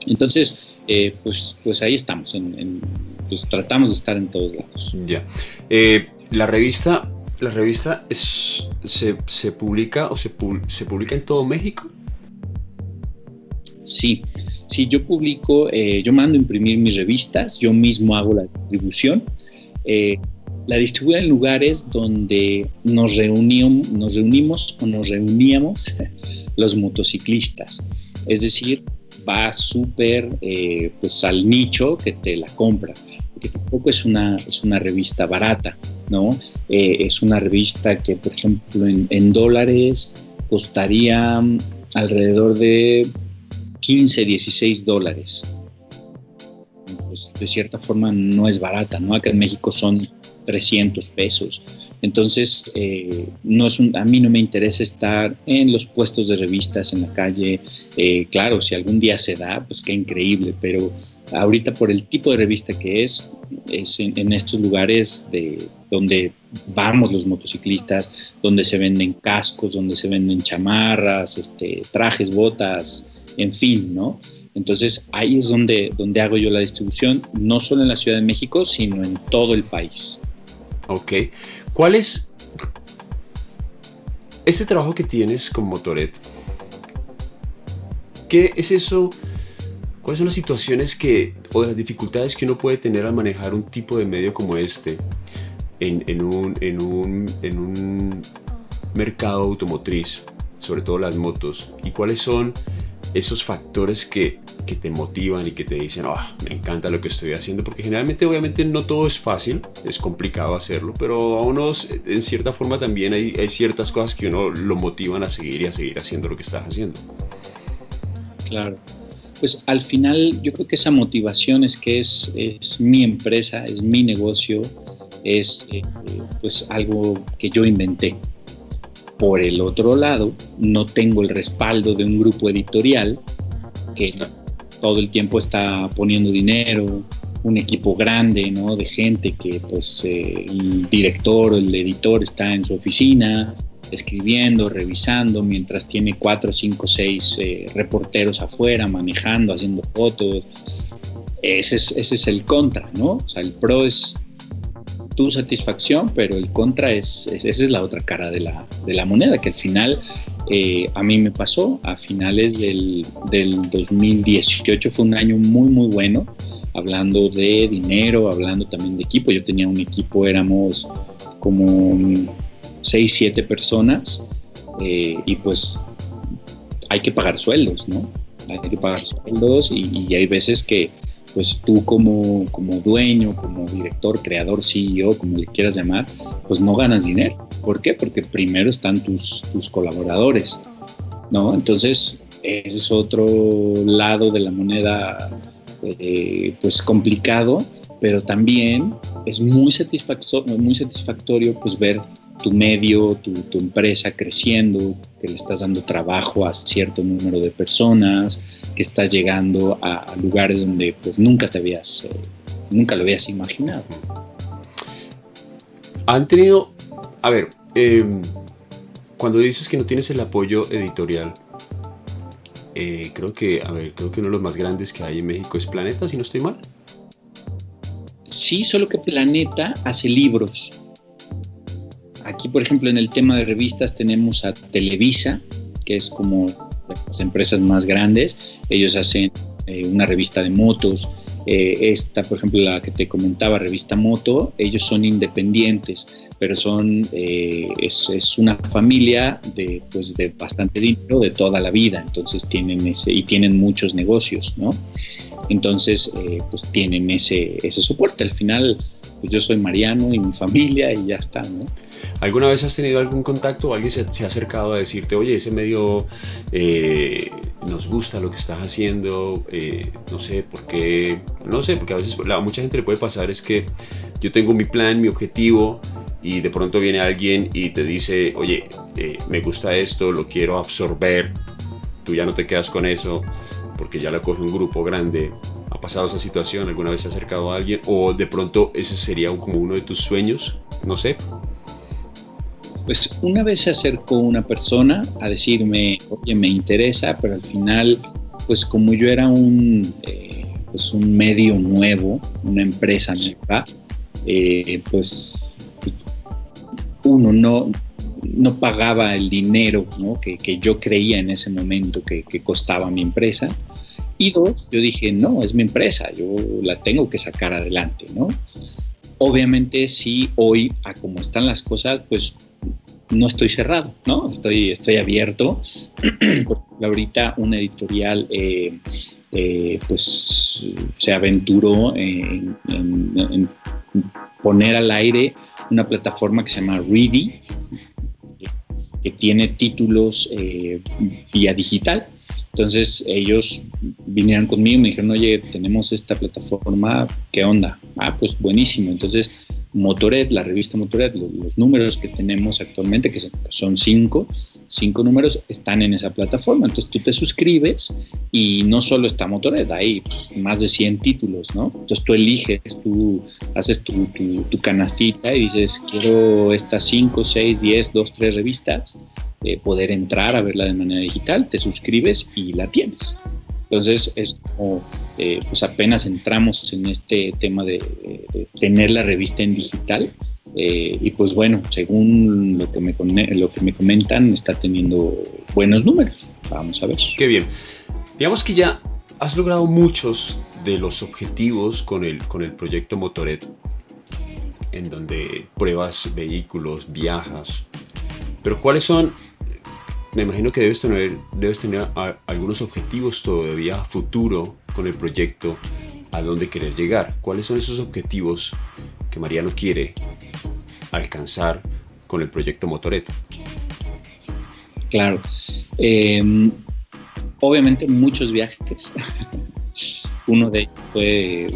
Entonces, eh, pues, pues ahí estamos, pues tratamos de estar en todos lados. Ya. Eh, la revista, la revista es, se, publica o se, se publica en todo México. Sí, sí, yo publico, eh, yo mando imprimir mis revistas, yo mismo hago la distribución la distribuye en lugares donde nos, reunimos, nos reunimos o nos reuníamos los motociclistas. Es decir, va súper eh, pues al nicho que te la compra, que tampoco es una, es una revista barata, ¿no? Eh, es una revista que, por ejemplo, en, dólares costaría alrededor de 15, 16 dólares. Pues de cierta forma no es barata, ¿no? Acá en México son 300 pesos. Entonces, eh, no es a mí no me interesa estar en los puestos de revistas en la calle. Eh, claro, si algún día se da, pues qué increíble, pero ahorita por el tipo de revista que es, es en, estos lugares de, donde vamos los motociclistas, donde se venden cascos, donde se venden chamarras, este, trajes, botas, en fin, ¿no? Entonces ahí es donde, donde hago yo la distribución, no solo en la Ciudad de México, sino en todo el país. Ok. ¿Cuál es este trabajo que tienes con Motoret? ¿Qué es eso? ¿Cuáles son las situaciones que, o las dificultades que uno puede tener al manejar un tipo de medio como este en, un, en, un, en un mercado automotriz, sobre todo las motos? ¿Y cuáles son esos factores que que te motivan y que te dicen, ah, me encanta lo que estoy haciendo, porque generalmente obviamente no todo es fácil, es complicado hacerlo, pero a unos en cierta forma también hay, hay ciertas cosas que uno lo motivan a seguir y a seguir haciendo lo que estás haciendo. Claro. Pues al final yo creo que esa motivación es que es, es mi empresa, es mi negocio, es eh, pues algo que yo inventé. Por el otro lado, no tengo el respaldo de un grupo editorial que todo el tiempo está poniendo dinero, un equipo grande, ¿no? De gente que, pues, eh, el director o el editor está en su oficina escribiendo, revisando, mientras tiene cuatro, cinco, seis eh, reporteros afuera, manejando, haciendo fotos. Ese es, ese es el contra, ¿no? O sea, el pro es tu satisfacción, pero el contra es, esa es la otra cara de la, de la moneda, que al final eh, a mí me pasó, a finales del, del 2018 fue un año muy, muy bueno hablando de dinero, hablando también de equipo. Yo tenía un equipo, éramos como 6, 7 personas eh, y pues hay que pagar sueldos, ¿no? Hay que pagar sueldos y, hay veces que pues tú como, como dueño, como director, creador, CEO, como le quieras llamar, pues no ganas dinero. ¿Por qué? Porque primero están tus, tus colaboradores, ¿no? Entonces, ese es otro lado de la moneda eh, pues complicado, pero también es muy satisfactorio, muy satisfactorio pues ver tu medio, tu, empresa creciendo, que le estás dando trabajo a cierto número de personas, que estás llegando a, lugares donde pues nunca te habías, eh, nunca lo habías imaginado. Han tenido, a ver, em, cuando dices que no tienes el apoyo editorial, eh, creo que, a ver, creo que uno de los más grandes que hay en México es Planeta, si no estoy mal. Sí, solo que Planeta hace libros. Aquí, por ejemplo, en el tema de revistas tenemos a Televisa, que es como las empresas más grandes. Ellos hacen eh, una revista de motos, eh, esta, por ejemplo, la que te comentaba, Revista Moto, ellos son independientes, pero son, eh, es, una familia de, pues, de bastante dinero de toda la vida, entonces tienen ese, y tienen muchos negocios, ¿no? Entonces, eh, pues tienen ese, ese soporte. Al final, pues yo soy Mariano y mi familia y ya está, ¿no? ¿Alguna vez has tenido algún contacto o alguien se, ha acercado a decirte, oye, ese medio eh, nos gusta lo que estás haciendo, eh, no sé por qué, no sé, porque a veces a mucha gente le puede pasar es que yo tengo mi plan, mi objetivo y de pronto viene alguien y te dice, oye, eh, me gusta esto, lo quiero absorber, tú ya no te quedas con eso porque ya la coge un grupo grande. ¿Ha pasado esa situación? ¿Alguna vez se ha acercado a alguien? ¿O de pronto ese sería como uno de tus sueños? No sé. Pues una vez se acercó una persona a decirme, oye, me interesa, pero al final, pues como yo era un, eh, pues un medio nuevo, una empresa nueva, eh, pues uno no, no pagaba el dinero que, yo creía en ese momento que, que, costaba mi empresa. Y dos, yo dije, no, es mi empresa, yo la tengo que sacar adelante, ¿no? Obviamente, sí, hoy, a como están las cosas, pues no estoy cerrado, ¿no? Estoy, estoy abierto. ahorita una editorial eh, eh, pues se aventuró en, poner al aire una plataforma que se llama Ready, que tiene títulos eh, vía digital. Entonces ellos vinieron conmigo y me dijeron, oye, tenemos esta plataforma, ¿qué onda? Ah, pues buenísimo. Entonces Motored, la revista Motored, los, números que tenemos actualmente, que son cinco, cinco números, están en esa plataforma. Entonces tú te suscribes y no solo está Motored, hay más de 100 títulos, ¿no? Entonces tú eliges, tú haces tu, canastita y dices, quiero estas 5, 6, 10, 2, 3 revistas, eh, poder entrar a verla de manera digital, te suscribes y la tienes. Entonces es como, eh, pues apenas entramos en este tema de, tener la revista en digital eh, y pues bueno, según lo que, me, lo que me comentan, está teniendo buenos números. Vamos a ver. Qué bien. Digamos que ya has logrado muchos de los objetivos con el, con el proyecto Motoret, en donde pruebas vehículos, viajas. Pero ¿cuáles son me imagino que debes tener, debes tener algunos objetivos todavía futuro con el proyecto, a dónde querer llegar. ¿Cuáles son esos objetivos que Mariano quiere alcanzar con el proyecto Motoreto? Claro. Em, obviamente muchos viajes. Uno de ellos fue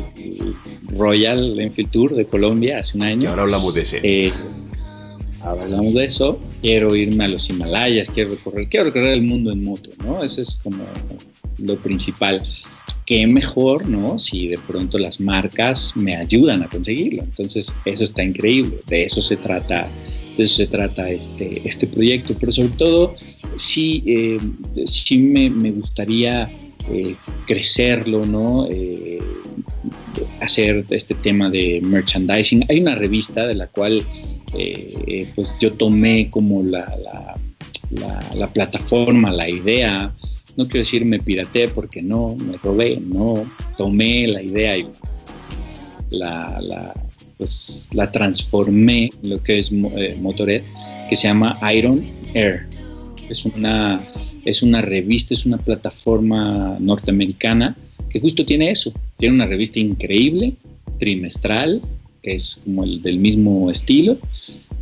Royal Enfield Tour de Colombia hace un año. ahora hablamos de ese. Eh, hablamos de eso, quiero irme a los Himalayas, quiero recorrer, quiero recorrer el mundo en moto, ¿no? Eso es como lo principal. Qué mejor, ¿no? Si de pronto las marcas me ayudan a conseguirlo. Entonces, eso está increíble. De eso se trata, de eso se trata este, este proyecto. Pero sobre todo, sí, eh, sí me, me gustaría eh, crecerlo, ¿no? Eh, hacer este tema de merchandising. Hay una revista de la cual pues yo tomé como la, la, plataforma, la idea, no quiero decir me pirateé porque no, me robé, no, tomé la idea y la, pues, la transformé en lo que es Motored, que se llama Iron Air. Es una es una revista, es una plataforma norteamericana que justo tiene eso. Tiene una revista increíble, trimestral, que es como el del mismo estilo.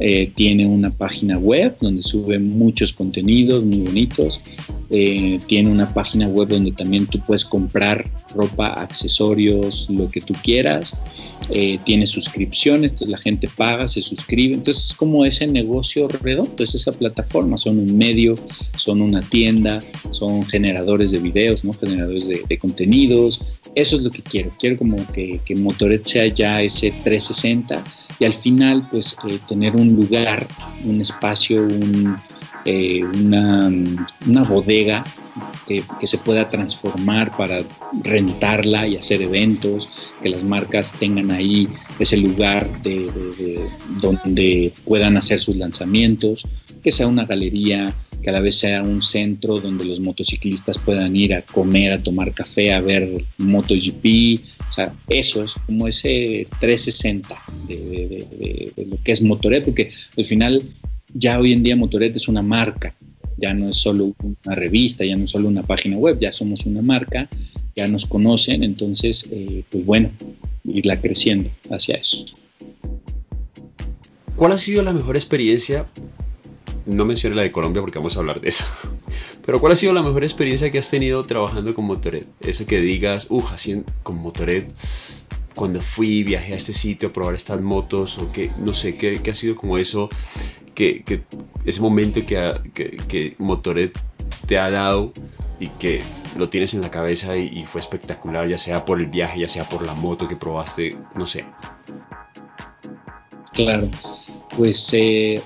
Eh, tiene una página web donde sube muchos contenidos muy bonitos. Eh, tiene una página web donde también tú puedes comprar ropa, accesorios, lo que tú quieras. Eh, tiene suscripciones, entonces la gente paga, se suscribe. Entonces es como ese negocio redondo, es esa plataforma. Son un medio, son una tienda, son generadores de videos, ¿no? generadores de, contenidos. Eso es lo que quiero. Quiero como que, que Motoret sea ya ese 360 y al final pues tener un lugar, un espacio, eh, una, bodega que, se pueda transformar para rentarla y hacer eventos, que las marcas tengan ahí ese lugar donde puedan hacer sus lanzamientos, que sea una galería, que a la vez sea un centro donde los motociclistas puedan ir a comer, a tomar café, a ver MotoGP. O sea, eso es como ese 360 de, lo que es Motoret, porque al final ya hoy en día Motoret es una marca, ya no es solo una revista, ya no es solo una página web, ya somos una marca, ya nos conocen, entonces, eh, pues bueno, irla creciendo hacia eso. ¿Cuál ha sido la mejor experiencia no mencioné la de Colombia porque vamos a hablar de eso. Pero ¿cuál ha sido la mejor experiencia que has tenido trabajando con Motored? Eso que digas, uff, así con Motored, cuando fui, viajé a este sitio a probar estas motos, o que, no sé, ¿qué, ha sido como eso, que, ese momento que, que, que, Motored te ha dado y que lo tienes en la cabeza y, fue espectacular, ya sea por el viaje, ya sea por la moto que probaste, no sé. Claro, pues eh,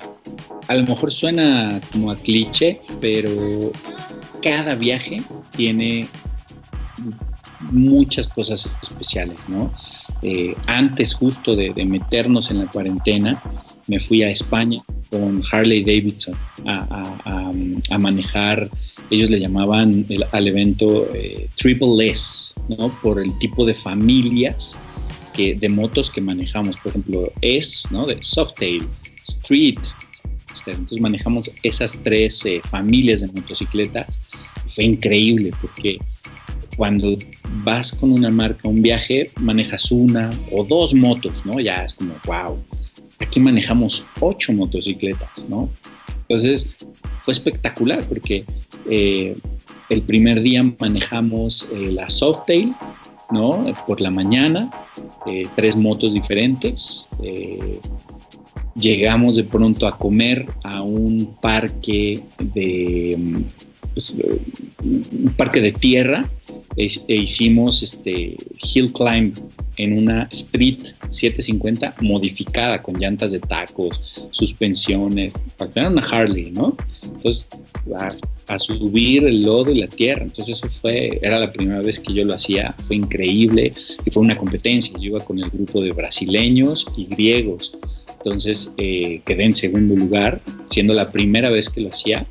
a lo mejor suena como a cliché, pero cada viaje tiene muchas cosas especiales, ¿no? Eh, antes justo de, meternos en la cuarentena, me fui a España con Harley Davidson a, manejar, ellos le llamaban al evento eh, Triple S, ¿no? Por el tipo de familias que, de motos que manejamos, por ejemplo, S, ¿no? De Softail, Street, entonces manejamos esas tres eh, familias de motocicletas. Fue increíble porque cuando vas con una marca a un viaje, manejas una o dos motos, ¿no? Ya es como, wow. Aquí manejamos ocho motocicletas, ¿no? Entonces fue espectacular porque eh, el primer día manejamos eh, la Softail, ¿no? Por la mañana, tres motos diferentes llegamos de pronto a comer a un parque de pues, un parque de tierra e, hicimos este hill climb en una Street 750 modificada con llantas de tacos, suspensiones, tener una Harley, ¿no? Entonces, a, subir el lodo y la tierra. Entonces, eso fue, era la primera vez que yo lo hacía, fue increíble y fue una competencia. Yo iba con el grupo de brasileños y griegos. Entonces eh, quedé en segundo lugar, siendo la primera vez que lo hacía.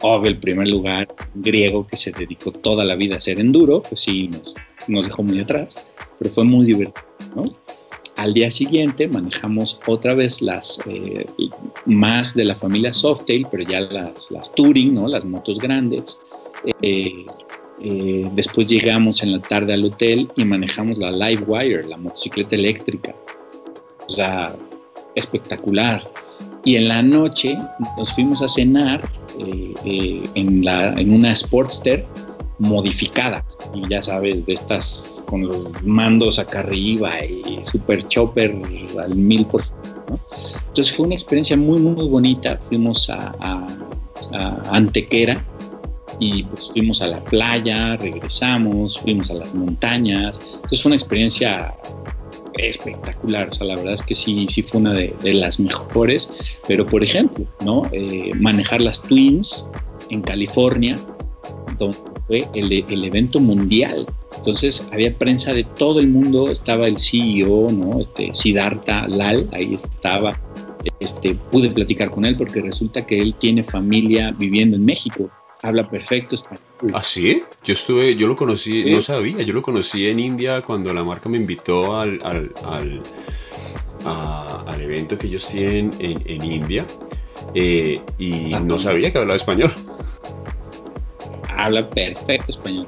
Obvio, el primer lugar griego que se dedicó toda la vida a ser enduro, pues sí, nos, dejó muy atrás, pero fue muy divertido. Al día siguiente manejamos otra vez las eh, más de la familia Softail, pero ya las, las Touring, ¿no? las motos grandes. Eh, después llegamos en la tarde al hotel y manejamos la Livewire, la motocicleta eléctrica. O sea, espectacular. Y en la noche nos fuimos a cenar eh, eh, en, la, en una Sportster modificadas y ya sabes de estas con los mandos acá arriba y super chopper al mil por ciento entonces fue una experiencia muy muy bonita. Fuimos a, a, a Antequera y pues fuimos a la playa regresamos fuimos a las montañas. Entonces fue una experiencia espectacular, o sea, la verdad es que sí, sí fue una de, las mejores, pero por ejemplo, ¿no? Eh, manejar las Twins en California, donde fue el, el, evento mundial. Entonces había prensa de todo el mundo, estaba el CEO, ¿no? Este, Siddhartha Lal, ahí estaba. Este, pude platicar con él porque resulta que él tiene familia viviendo en México habla perfecto español. ¿Ah, sí? Yo estuve, yo lo conocí, no sabía, yo lo conocí en India cuando la marca me invitó al, al, al, al evento que ellos tienen en, en India eh, y ah, no sabía que hablaba español. Habla perfecto español.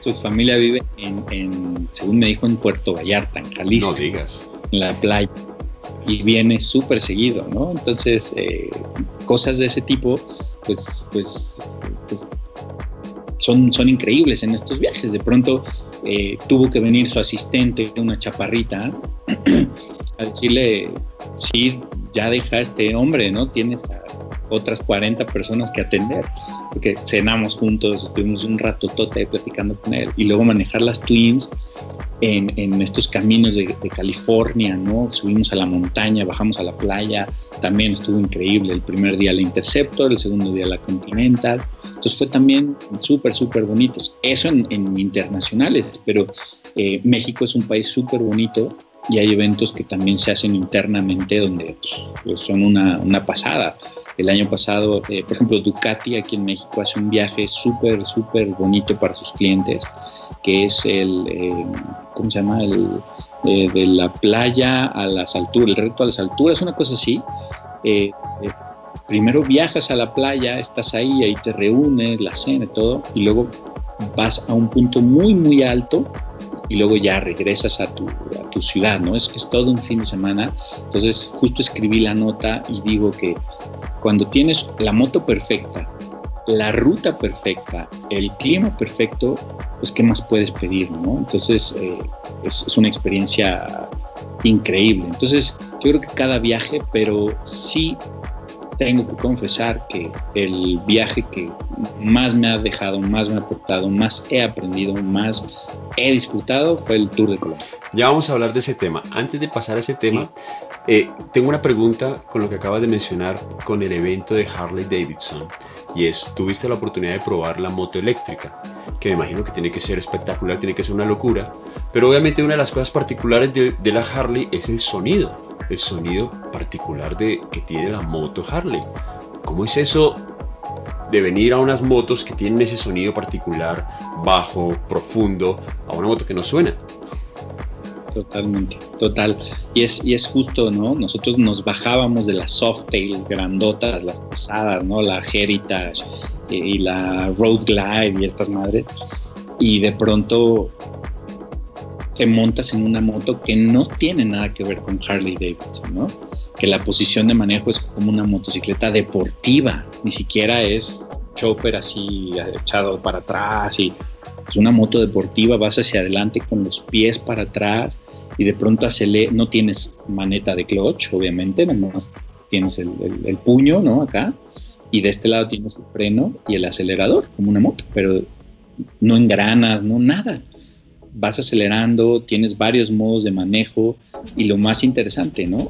Su familia vive en, en, según me dijo, en Puerto Vallarta, en Jalisco. No digas. En la playa y viene súper seguido, ¿no? Entonces, eh, cosas de ese tipo, pues, pues, pues, son, son increíbles en estos viajes. De pronto eh, tuvo que venir su asistente, una chaparrita, a decirle, sí, ya deja a este hombre, ¿no? Tienes a otras 40 personas que atender, porque cenamos juntos, estuvimos un rato tote platicando con él, y luego manejar las twins en, estos caminos de, California, ¿no? Subimos a la montaña, bajamos a la playa, también estuvo increíble. El primer día la Interceptor, el segundo día la Continental. Entonces fue también súper, súper bonito. Eso en, internacionales, pero eh, México es un país súper bonito y hay eventos que también se hacen internamente donde pues, son una, una, pasada. El año pasado, eh, por ejemplo, Ducati aquí en México hace un viaje súper, súper bonito para sus clientes que es el, eh, ¿cómo se llama? El, eh, de la playa a las alturas, el reto a las alturas, una cosa así. Eh, primero viajas a la playa, estás ahí, ahí te reúnes, la cena y todo, y luego vas a un punto muy, muy alto y luego ya regresas a tu, a tu ciudad, ¿no? Es, es todo un fin de semana. Entonces, justo escribí la nota y digo que cuando tienes la moto perfecta, la ruta perfecta, el clima perfecto, pues qué más puedes pedir, ¿no? Entonces eh, es, una experiencia increíble. Entonces yo creo que cada viaje, pero sí tengo que confesar que el viaje que más me ha dejado, más me ha aportado, más he aprendido, más he disfrutado fue el Tour de Colombia. Ya vamos a hablar de ese tema. Antes de pasar a ese tema, eh, tengo una pregunta con lo que acabas de mencionar con el evento de Harley Davidson y es, tuviste la oportunidad de probar la moto eléctrica, que me imagino que tiene que ser espectacular, tiene que ser una locura, pero obviamente una de las cosas particulares de, la Harley es el sonido, el sonido particular de, que tiene la moto Harley. ¿Cómo es eso de venir a unas motos que tienen ese sonido particular, bajo, profundo, a una moto que no suena? Totalmente, total. Y es, y es justo, ¿no? Nosotros nos bajábamos de las Softail grandotas, las pesadas, ¿no? La Heritage eh, y la Road Glide y estas madres. Y de pronto te montas en una moto que no tiene nada que ver con Harley Davidson, ¿no? Que la posición de manejo es como una motocicleta deportiva, ni siquiera es chopper así echado para atrás y es una moto deportiva, vas hacia adelante con los pies para atrás y de pronto acelera, no tienes maneta de clutch, obviamente, nada más tienes el, el, puño, ¿no? Acá, y de este lado tienes el freno y el acelerador, como una moto, pero no engranas, no nada. Vas acelerando, tienes varios modos de manejo y lo más interesante, ¿no?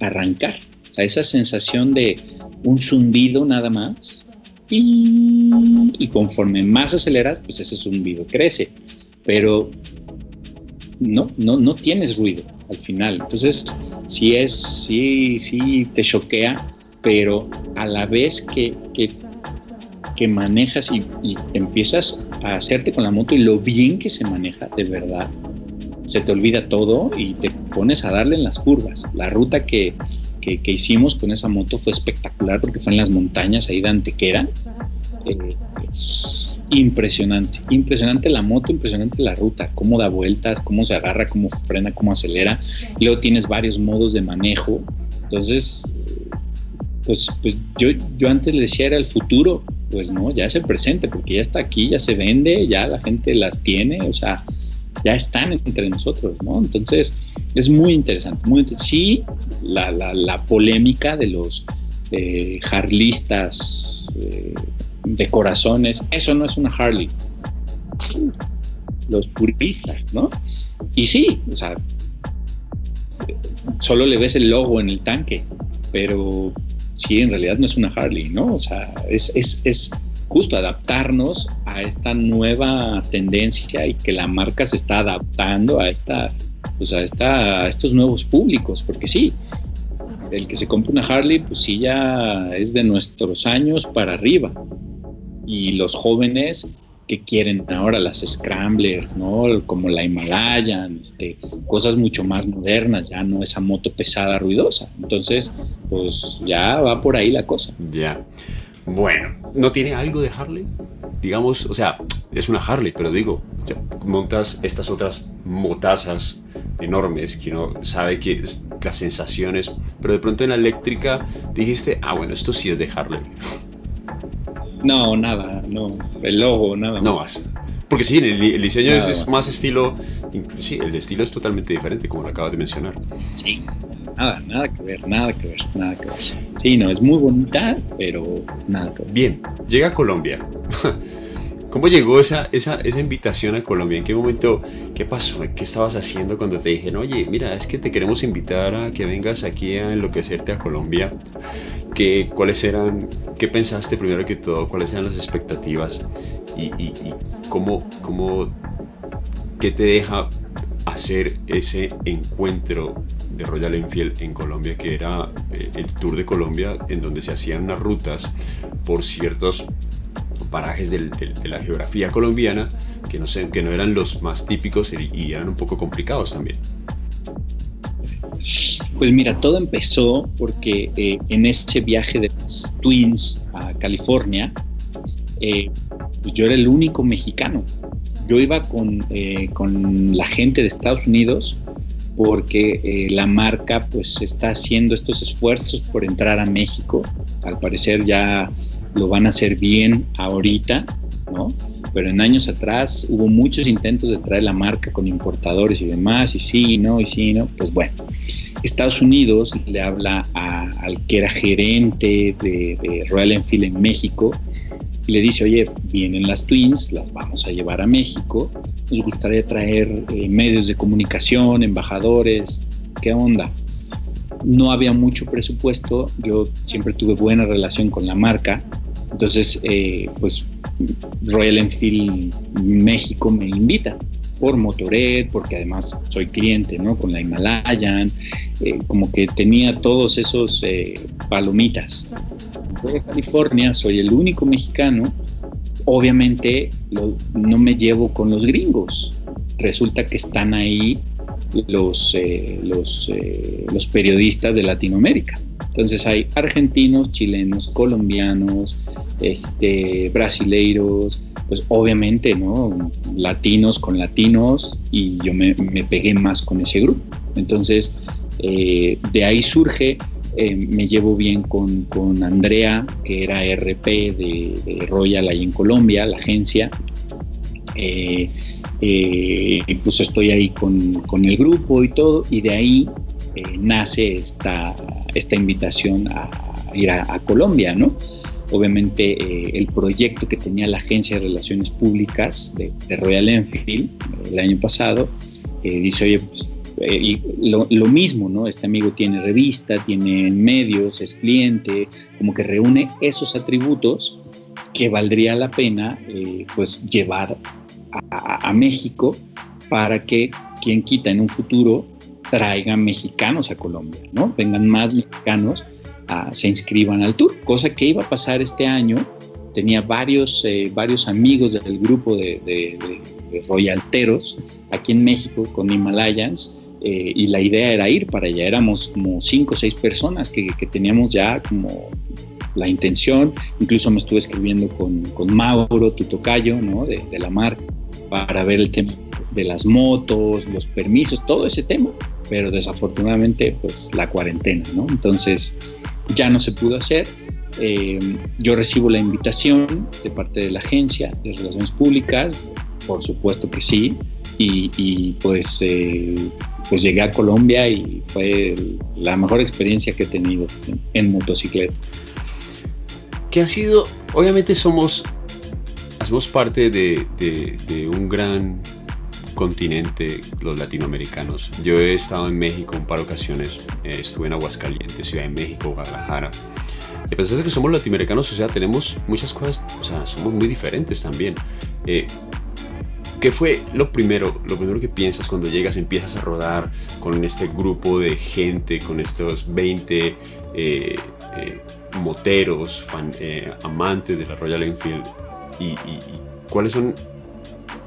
Arrancar. O sea, esa sensación de un zumbido nada más, y, conforme más aceleras, pues ese zumbido crece. Pero no, no, no tienes ruido al final. Entonces, sí es, sí, sí te choquea, pero a la vez que, que, manejas y, y, empiezas a hacerte con la moto y lo bien que se maneja, de verdad, se te olvida todo y te pones a darle en las curvas. La ruta que, que, hicimos con esa moto fue espectacular porque fue en las montañas ahí de Antequera. Eh, impresionante, impresionante la moto, impresionante la ruta, cómo da vueltas, cómo se agarra, cómo frena, cómo acelera. luego tienes varios modos de manejo. Entonces, pues, pues yo, yo antes le decía era el futuro, pues no, ya es el presente, porque ya está aquí, ya se vende, ya la gente las tiene, o sea, ya están entre nosotros, ¿no? Entonces, es muy interesante, Sí, la, la, polémica de los eh, harlistas eh, de corazones, eso no es una Harley. Los puristas, ¿no? Y sí, o sea, solo le ves el logo en el tanque, pero sí, en realidad no es una Harley, ¿no? O sea, es, es, es justo adaptarnos a esta nueva tendencia y que la marca se está adaptando a esta, pues a esta, a estos nuevos públicos, porque sí, el que se compra una Harley, pues sí ya es de nuestros años para arriba. Y los jóvenes que quieren ahora las Scramblers, ¿no? Como la Himalayan, este, cosas mucho más modernas, ya no esa moto pesada, ruidosa. Entonces, pues ya va por ahí la cosa. Ya. Bueno, ¿no tiene algo de Harley? Digamos, o sea, es una Harley, pero digo, montas estas otras motazas enormes que uno sabe que las sensaciones, pero de pronto en la eléctrica dijiste, ah, bueno, esto sí es de Harley. No, nada, no, el logo, nada. No más. Porque sí, el, diseño es, más estilo, sí, el estilo es totalmente diferente, como lo acabas de mencionar. Sí, nada, nada que ver, nada que ver, nada que ver. Sí, no, es muy bonita, pero nada que ver. Bien, llega a Colombia. ¿Cómo llegó esa, esa, esa invitación a Colombia? ¿En qué momento? ¿Qué pasó? ¿Qué estabas haciendo cuando te dijeron, oye, mira, es que te queremos invitar a que vengas aquí a enloquecerte a Colombia? ¿Qué, ¿Cuáles eran, qué pensaste primero que todo? ¿Cuáles eran las expectativas? ¿Y, y, y cómo, cómo, qué te deja hacer ese encuentro de Royal Enfield en Colombia, que era eh, el Tour de Colombia, en donde se hacían unas rutas por ciertos parajes de la geografía colombiana que no, sé, que no eran los más típicos y, eran un poco complicados también. Pues mira, todo empezó porque eh, en ese viaje de Twins a California, eh, pues yo era el único mexicano. Yo iba con, con la gente de Estados Unidos porque eh, la marca pues está haciendo estos esfuerzos por entrar a México. Al parecer ya lo van a hacer bien ahorita, ¿no? Pero en años atrás hubo muchos intentos de traer la marca con importadores y demás, y sí, no, y sí, no. Pues bueno, Estados Unidos le habla al que era gerente de, de Royal Enfield en México y le dice, oye, vienen las Twins, las vamos a llevar a México, nos gustaría traer eh, medios de comunicación, embajadores, ¿qué onda? No había mucho presupuesto, yo siempre tuve buena relación con la marca, entonces, eh, pues Royal Enfield México me invita por Motored, porque además soy cliente, ¿no? Con la Himalayan, eh, como que tenía todos esos palomitas de California, soy el único mexicano, obviamente no me llevo con los gringos. Resulta que están ahí los, eh, los, eh, los periodistas de Latinoamérica. Entonces hay argentinos, chilenos, colombianos, este, brasileiros, pues obviamente, ¿no? Latinos con latinos y yo me, pegué más con ese grupo. Entonces, eh, de ahí surge eh, me llevo bien con, con, Andrea, que era RP de, Royal ahí en Colombia, la agencia. Eh, eh, pues estoy ahí con, con, el grupo y todo, y de ahí nace esta, esta invitación a, ir a, Colombia, ¿no? Obviamente el proyecto que tenía la Agencia de Relaciones Públicas de, de Royal Enfield el año pasado, dice, oye, pues eh, lo, mismo, ¿no? Este amigo tiene revista, tiene medios, es cliente, como que reúne esos atributos que valdría la pena eh, pues llevar a, México para que quien quita en un futuro traigan mexicanos a Colombia, ¿no? Vengan más mexicanos, a, se inscriban al tour, cosa que iba a pasar este año. Tenía varios, eh, varios amigos del grupo de, royalteros aquí en México con Himalayas eh, y la idea era ir para allá. Éramos como cinco o seis personas que, teníamos ya como la intención. Incluso me estuve escribiendo con, con Mauro, tu tocayo, ¿no? de, de, la marca, para ver el tema de las motos, los permisos, todo ese tema. Pero desafortunadamente, pues la cuarentena, ¿no? Entonces, ya no se pudo hacer. Eh, yo recibo la invitación de parte de la agencia de relaciones públicas, por supuesto que sí, y, pues, eh, pues llegué a Colombia y fue la mejor experiencia que he tenido en, motocicleta. ¿Qué ha sido? Obviamente somos, hacemos parte de, de un gran continente, los latinoamericanos. Yo he estado en México un par de ocasiones, eh, estuve en Aguascalientes, Ciudad de México, Guadalajara. Y a pesar que somos latinoamericanos, o sea, tenemos muchas cosas, o sea, somos muy diferentes también. Eh, ¿Qué fue lo primero, lo primero que piensas cuando llegas, empiezas a rodar con este grupo de gente, con estos 20 eh, moteros, amantes de la Royal Enfield? y cuáles son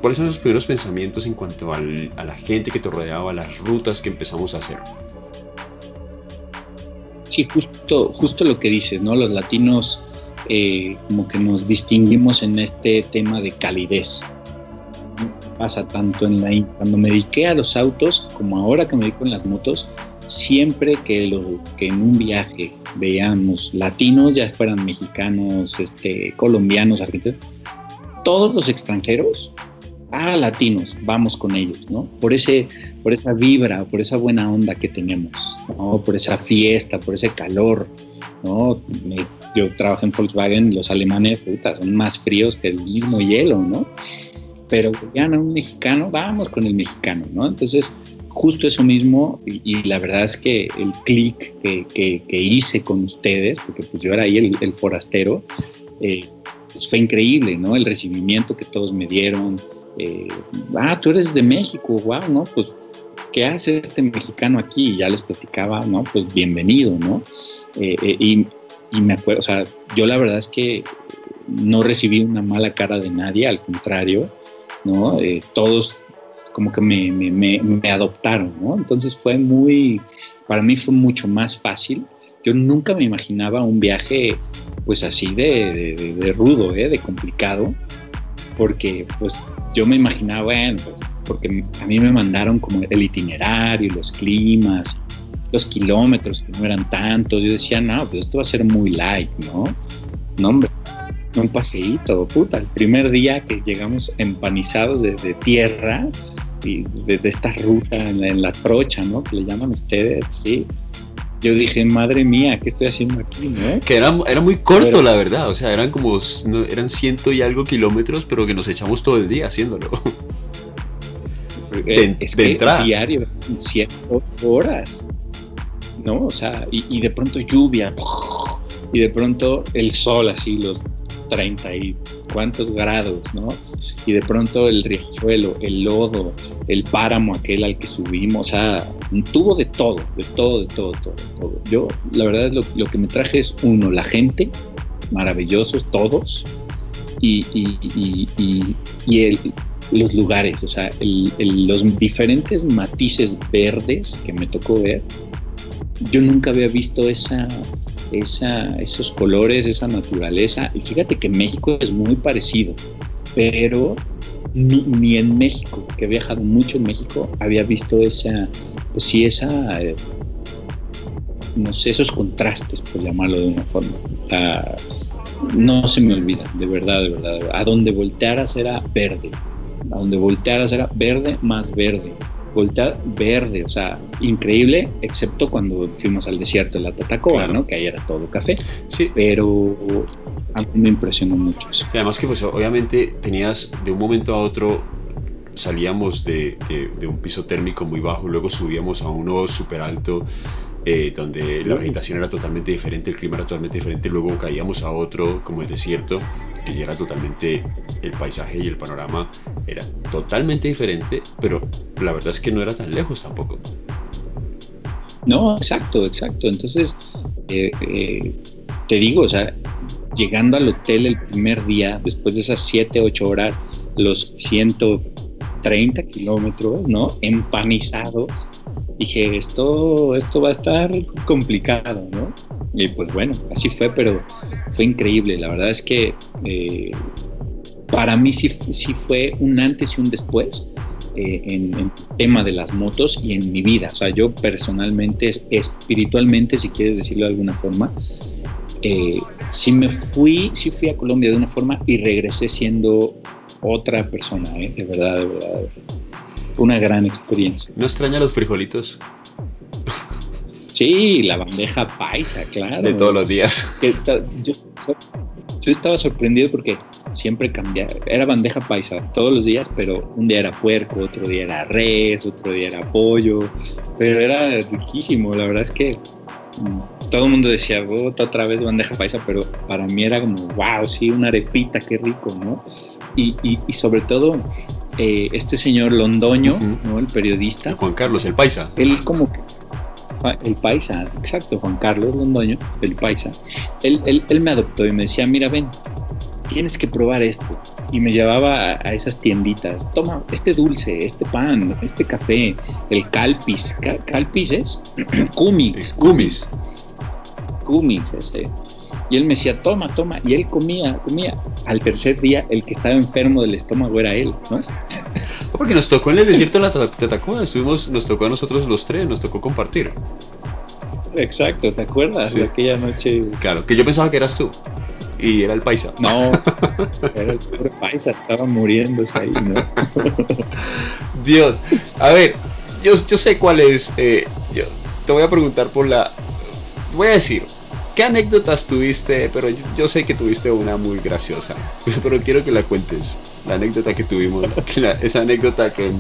¿Cuáles son los primeros pensamientos en cuanto a la gente que te rodeaba, las rutas que empezamos a hacer? Sí, justo, justo lo que dices, ¿no? Los latinos eh, como que nos distinguimos en este tema de calidez. Pasa tanto en la... Cuando me dediqué a los autos, como ahora que me dedico en las motos, siempre que, lo, que en un viaje veamos latinos, ya fueran mexicanos, este, colombianos, argentinos, todos los extranjeros ah, latinos, vamos con ellos, ¿no? Por, ese, por esa vibra, por esa buena onda que tenemos, ¿no? Por esa fiesta, por ese calor, ¿no? Yo trabajo en Volkswagen, los alemanes, puta, son más fríos que el mismo hielo, ¿no? Pero ya no un mexicano, vamos con el mexicano, ¿no? Entonces, justo eso mismo, y, la verdad es que el clic que, que, hice con ustedes, porque pues yo era ahí el, forastero, eh, pues fue increíble, ¿no? El recibimiento que todos me dieron, eh, ah, tú eres de México, wow, ¿no? Pues, ¿qué hace este mexicano aquí? Y ya les platicaba, ¿no? Pues bienvenido, ¿no? Eh, eh, y, me acuerdo, o sea, yo la verdad es que no recibí una mala cara de nadie, al contrario, ¿no? todos como que me, adoptaron, ¿no? Entonces fue muy, para mí fue mucho más fácil. Yo nunca me imaginaba un viaje pues así de, de, de rudo, ¿eh? de complicado, porque pues yo me imaginaba, bueno, pues porque a mí me mandaron como el itinerario, los climas, los kilómetros que no eran tantos, yo decía, no, pues esto va a ser muy light, ¿no? No, hombre, un paseíto, puta, el primer día que llegamos empanizados de, tierra y de, esta ruta en la, en la, trocha, ¿no? Que le llaman ustedes, sí, yo dije, madre mía, ¿qué estoy haciendo aquí? ¿no? Que era, era muy corto, la verdad. O sea, eran como, eran ciento y algo kilómetros, pero que nos echamos todo el día haciéndolo. De, es que entrar. diario, ciento horas. ¿No? O sea, y, y de pronto lluvia, y de pronto el sol así, los 30 y cuántos grados, ¿no? Y de pronto el riachuelo, el lodo, el páramo aquel al que subimos, o sea, un tubo de todo, de todo, de todo, todo, todo. Yo, la verdad es lo, lo que me traje es uno, la gente, maravillosos todos, y, y, y, y el, los lugares, o sea, los diferentes matices verdes que me tocó ver, yo nunca había visto esos colores, esa naturaleza. Y fíjate que México es muy parecido, pero ni, en México, que he viajado mucho en México, había visto esa, pues sí, esa, eh, no sé, esos contrastes, por llamarlo de una forma. no se me olvida, de verdad, de verdad. A donde voltearas era verde, a donde voltearas era verde más verde voltear verde, o sea, increíble, excepto cuando fuimos al desierto de la Tatacoa, ¿no? Que ahí era todo café. Sí. Pero a mí me impresionó mucho eso. Y además que pues obviamente tenías de un momento a otro salíamos de, de, un piso térmico muy bajo, luego subíamos a uno súper alto, eh, donde la vegetación era totalmente diferente, el clima era totalmente diferente, luego caíamos a otro como el desierto, que ya era totalmente el paisaje y el panorama era totalmente diferente, pero la verdad es que no era tan lejos tampoco. No, exacto, exacto. Entonces, eh, eh, te digo, o sea, llegando al hotel el primer día, después de esas 7, 8 horas, los 130 kilómetros, ¿no? Empanizados, dije, esto, esto va a estar complicado, ¿no? Y pues bueno, así fue, pero fue increíble. La verdad es que eh, para mí sí, sí fue un antes y un después eh, en, el tema de las motos y en mi vida. O sea, yo personalmente, espiritualmente, si quieres decirlo de alguna forma, eh, sí me fui, sí fui a Colombia de una forma y regresé siendo otra persona, ¿eh? de verdad, de verdad. Una gran experiencia. ¿No extraña los frijolitos? Sí, la bandeja paisa, claro. De todos los días. Yo, yo estaba sorprendido porque siempre cambiaba, era bandeja paisa todos los días, pero un día era puerco, otro día era res, otro día era pollo, pero era riquísimo, la verdad es que mm, todo el mundo decía, otra vez bandeja paisa, pero para mí era como, wow, sí, una arepita, qué rico, ¿no? Y, y, sobre todo, eh, este señor Londoño, ¿no? El periodista. Juan Carlos, el paisa. Él como que el paisa, exacto, Juan Carlos Londoño, el paisa, él, él, él, me adoptó y me decía, mira, ven, tienes que probar esto. Y me llevaba a, esas tienditas, toma este dulce, este pan, este café, el calpis. ¿Calpis es? Cumis. Cumis. Cumis, ese. Y él me decía, toma, toma. Y él comía, comía. Al tercer día, el que estaba enfermo del estómago era él, ¿no? Porque nos tocó en el desierto de la Tatacoa, estuvimos, nos tocó a nosotros los tres, nos tocó compartir. Exacto, ¿te acuerdas de aquella noche? Claro, que yo pensaba que eras tú y era el paisa. No, era el pobre paisa, estaba muriéndose ahí, ¿no? Dios, a ver, yo, yo sé cuál es, eh, yo te voy a preguntar por la, voy a decir, ¿qué anécdotas tuviste? Pero yo, sé que tuviste una muy graciosa, pero quiero que la cuentes, la anécdota que tuvimos, esa anécdota que,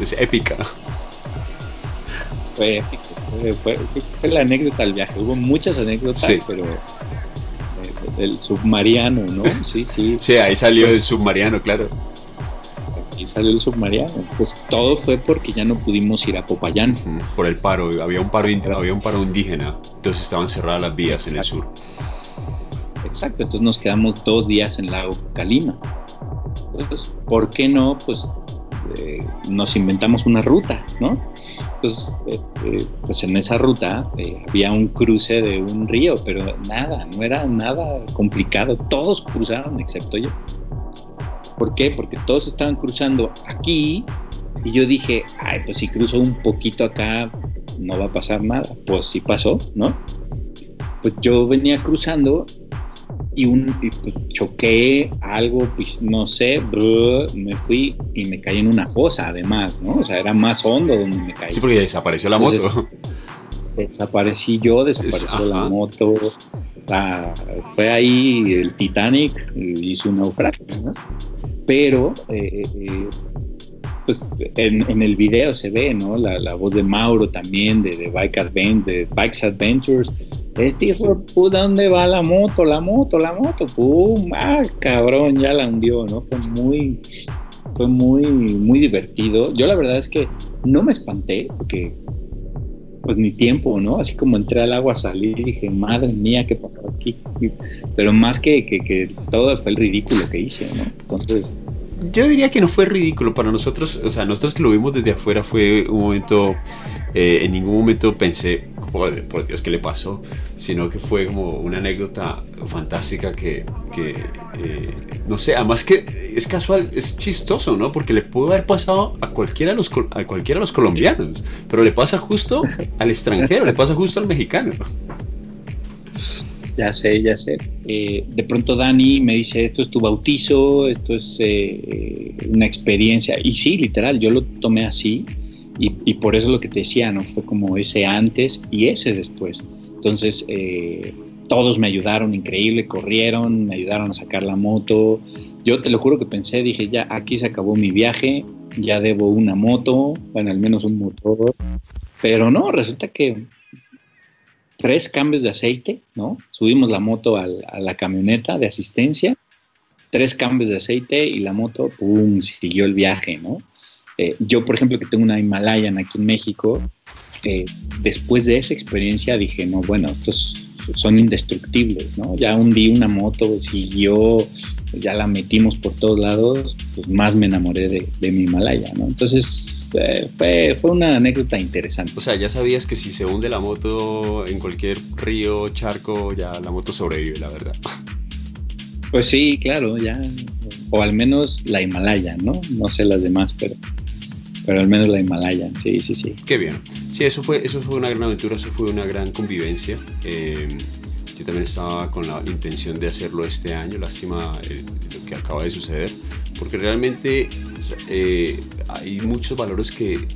es épica. Fue fue, fue, la anécdota del viaje, hubo muchas anécdotas, pero el submarino, ¿no? Sí, sí. Sí, ahí salió pues el submarino, claro. Ahí salió el submarino. Pues todo fue porque ya no pudimos ir a Popayán. Por el paro, había un paro, había un paro indígena, entonces estaban cerradas las vías en el sur. Exacto, entonces nos quedamos dos días en Lago Calima. Entonces, ¿por qué no? Pues eh, nos inventamos una ruta, ¿no? Entonces, eh, eh, pues en esa ruta había un cruce de un río, pero nada, no era nada complicado, todos cruzaron excepto yo. ¿Por qué? Porque todos estaban cruzando aquí y yo dije, ay, pues si cruzo un poquito acá, no va a pasar nada. Pues sí pasó, ¿no? Pues yo venía cruzando y, un, pues, choqué algo, pues no sé, me fui y me caí en una fosa además, ¿no? O sea, era más hondo donde me caí. Sí, porque desapareció la moto. Desaparecí yo, desapareció la moto. fue ahí el Titanic, hizo un naufragio, ¿no? Pero, eh, eh, pues en, el video se ve, ¿no? La, voz de Mauro también, de, de Bike Advent, de Bikes Adventures, este hijo de ¿dónde va la moto? La moto, la moto, pum, ah, cabrón, ya la hundió, ¿no? Fue muy, fue muy, muy divertido. Yo la verdad es que no me espanté, porque pues ni tiempo, ¿no? Así como entré al agua, salí y dije, madre mía, ¿qué pasó aquí? Pero más que, que, que todo fue el ridículo que hice, ¿no? Entonces, yo diría que no fue ridículo para nosotros, o sea, nosotros que lo vimos desde afuera fue un momento, eh, en ningún momento pensé, por, Dios, ¿qué le pasó? Sino que fue como una anécdota fantástica que, eh, no sé, además que es casual, es chistoso, ¿no? Porque le pudo haber pasado a cualquiera los, a cualquiera de los colombianos, pero le pasa justo al extranjero, le pasa justo al mexicano. Ya sé, ya sé. Eh, de pronto Dani me dice, esto es tu bautizo, esto es eh, una experiencia. Y sí, literal, yo lo tomé así y, por eso lo que te decía, ¿no? Fue como ese antes y ese después. Entonces, eh, todos me ayudaron, increíble, corrieron, me ayudaron a sacar la moto. Yo te lo juro que pensé, dije, ya aquí se acabó mi viaje, ya debo una moto, bueno, al menos un motor. Pero no, resulta que tres cambios de aceite, ¿no? Subimos la moto a la camioneta de asistencia, tres cambios de aceite y la moto, ¡pum!, siguió el viaje, ¿no? Eh, yo, por ejemplo, que tengo una Himalayan aquí en México, eh, después de esa experiencia dije, no, bueno, estos son indestructibles, ¿no? Ya hundí una moto, siguió, ya la metimos por todos lados, pues más me enamoré de, mi Himalaya, ¿no? Entonces eh, fue, fue una anécdota interesante. O sea, ya sabías que si se hunde la moto en cualquier río, charco, ya la moto sobrevive, la verdad. Pues sí, claro, ya, o al menos la Himalaya, ¿no? No sé las demás, pero pero al menos la Himalaya, sí, sí, sí. Qué bien. Sí, eso fue, eso fue una gran aventura, eso fue una gran convivencia. Eh, yo también estaba con la intención de hacerlo este año, lástima eh, lo que acaba de suceder, porque realmente eh, hay muchos valores que,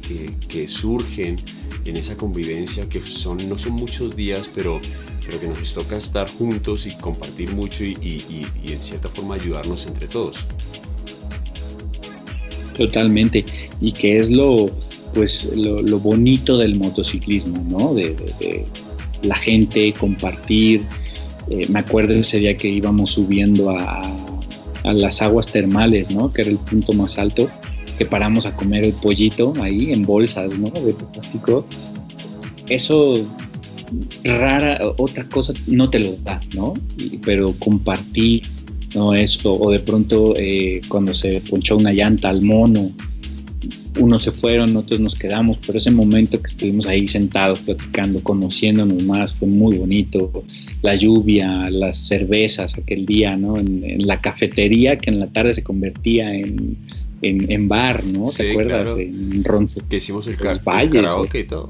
que, surgen en esa convivencia, que son, no son muchos días, pero, pero que nos toca estar juntos y compartir mucho y, y, y en cierta forma ayudarnos entre todos. Totalmente. Y que es lo, pues, lo, bonito del motociclismo, ¿no? De, la gente, compartir. Eh, me acuerdo ese día que íbamos subiendo a, a, las aguas termales, ¿no? Que era el punto más alto, que paramos a comer el pollito ahí en bolsas, ¿no? De plástico. Eso rara, otra cosa no te lo da, ¿no? pero compartir ¿no? Esto, o de pronto eh, cuando se ponchó una llanta al mono, unos se fueron, otros nos quedamos, pero ese momento que estuvimos ahí sentados platicando, conociéndonos más, fue muy bonito. La lluvia, las cervezas aquel día, ¿no? En, la cafetería que en la tarde se convertía en, en, bar, ¿no? ¿Te acuerdas? En Ronce. Que hicimos el, car karaoke y todo.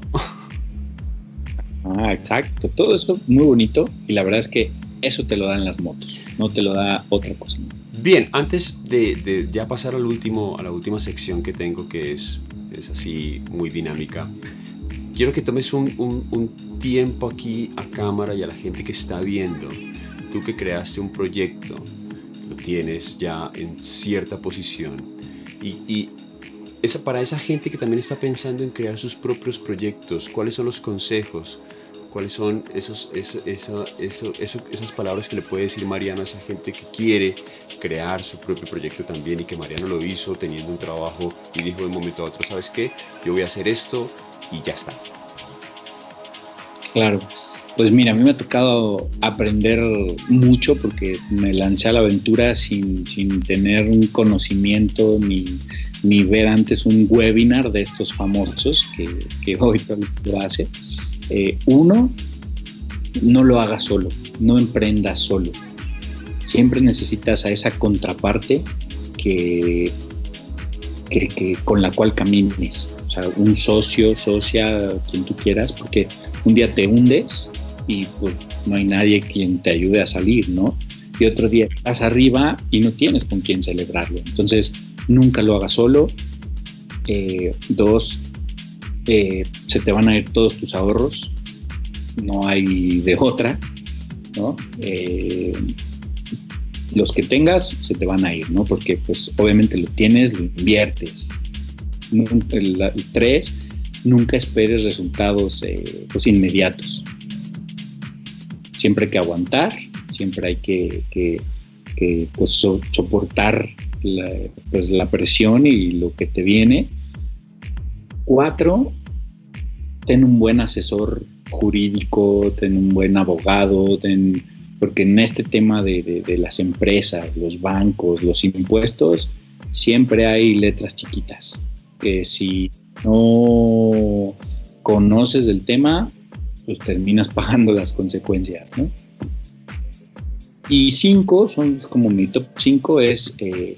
Ah, exacto. Todo eso muy bonito y la verdad es que eso te lo dan las motos, no te lo da otra cosa. Bien, antes de, ya pasar al último, a la última sección que tengo, que es, es así muy dinámica, quiero que tomes un, un, tiempo aquí a cámara y a la gente que está viendo. Tú que creaste un proyecto, lo tienes ya en cierta posición y, y esa, para esa gente que también está pensando en crear sus propios proyectos, ¿cuáles son los consejos? Cuáles son esos, esas palabras que le puede decir Mariano a esa gente que quiere crear su propio proyecto también y que Mariano lo hizo teniendo un trabajo y dijo de un momento a otro, ¿sabes qué? Yo voy a hacer esto y ya está. Claro, pues mira, a mí me ha tocado aprender mucho porque me lancé a la aventura sin, tener un conocimiento ni, ni, ver antes un webinar de estos famosos que, que hoy lo hace. Eh, uno, no lo hagas solo, no emprendas solo. Siempre necesitas a esa contraparte que, con la cual camines. O sea, un socio, socia, quien tú quieras, porque un día te hundes y pues no hay nadie quien te ayude a salir, ¿no? Y otro día estás arriba y no tienes con quién celebrarlo. Entonces, nunca lo hagas solo. Eh, dos, se te van a ir todos tus ahorros, no hay de otra, ¿no? Eh, los que tengas se te van a ir, ¿no? Porque pues obviamente lo tienes, lo inviertes. El, tres, nunca esperes resultados eh, pues inmediatos. Siempre hay que aguantar, siempre hay que, pues, soportar pues, la presión y lo que te viene Cuatro, ten un buen asesor jurídico, ten un buen abogado, porque en este tema de, las empresas, los bancos, los impuestos, siempre hay letras chiquitas, que si no conoces el tema, pues terminas pagando las consecuencias, Y cinco, son como mi top cinco, es eh,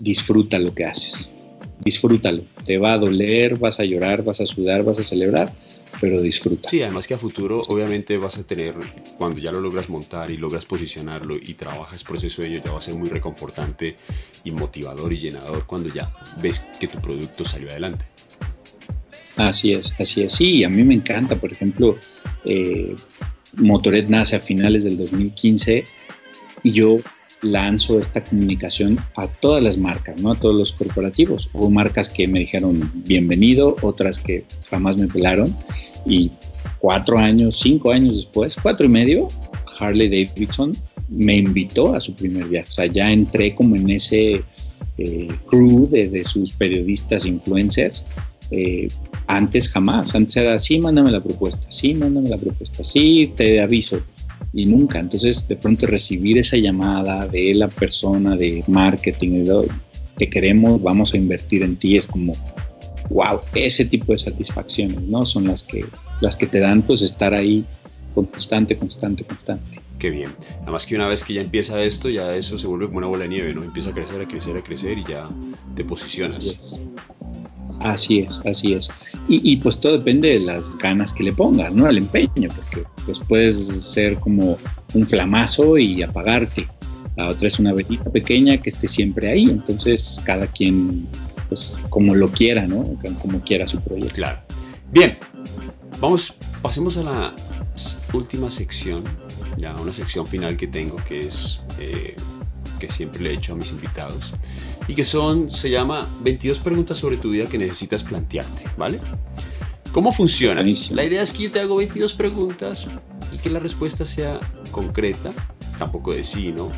disfruta lo que haces disfrútalo. Te va a doler, vas a llorar, vas a sudar, vas a celebrar, pero disfruta. Sí, además que a futuro obviamente vas a tener, cuando ya lo logras montar y logras posicionarlo y trabajas por ese sueño, ya va a ser muy reconfortante y motivador y llenador cuando ya ves que tu producto salió adelante. Así es, así es. Sí, a mí me encanta, por ejemplo, eh, Motoret nace a finales del 2015 y yo lanzo esta comunicación a todas las marcas, ¿no? A todos los corporativos. Hubo marcas que me dijeron bienvenido, otras que jamás me pelaron. Y cuatro años, cinco años después, cuatro y medio, Harley Davidson me invitó a su primer viaje. O sea, ya entré como en ese eh, crew de, sus periodistas influencers. Eh, antes jamás, antes era sí, mándame la propuesta, sí, mándame la propuesta, sí, te aviso y nunca. Entonces, de pronto recibir esa llamada de la persona de marketing, que queremos, vamos a invertir en ti, es como, wow, ese tipo de satisfacciones, ¿no? Son las que, las que te dan, pues, estar ahí constante, constante, constante. Qué bien. Además que una vez que ya empieza esto, ya eso se vuelve como una bola de nieve, ¿no? Empieza a crecer, a crecer, a crecer y ya te posicionas. Así es, así es. Y, pues todo depende de las ganas que le pongas, ¿no? Al empeño, porque pues puedes ser como un flamazo y apagarte. La otra es una velita pequeña que esté siempre ahí. Entonces, cada quien, pues como lo quiera, ¿no? Como quiera su proyecto. Claro. Bien, vamos, pasemos a la última sección, ya una sección final que tengo, que es eh, que siempre le he hecho a mis invitados y que son, se llama 22 preguntas sobre tu vida que necesitas plantearte, ¿vale? ¿Cómo funciona? La idea es que yo te hago 22 preguntas y que la respuesta sea concreta, tampoco de sí, ¿no?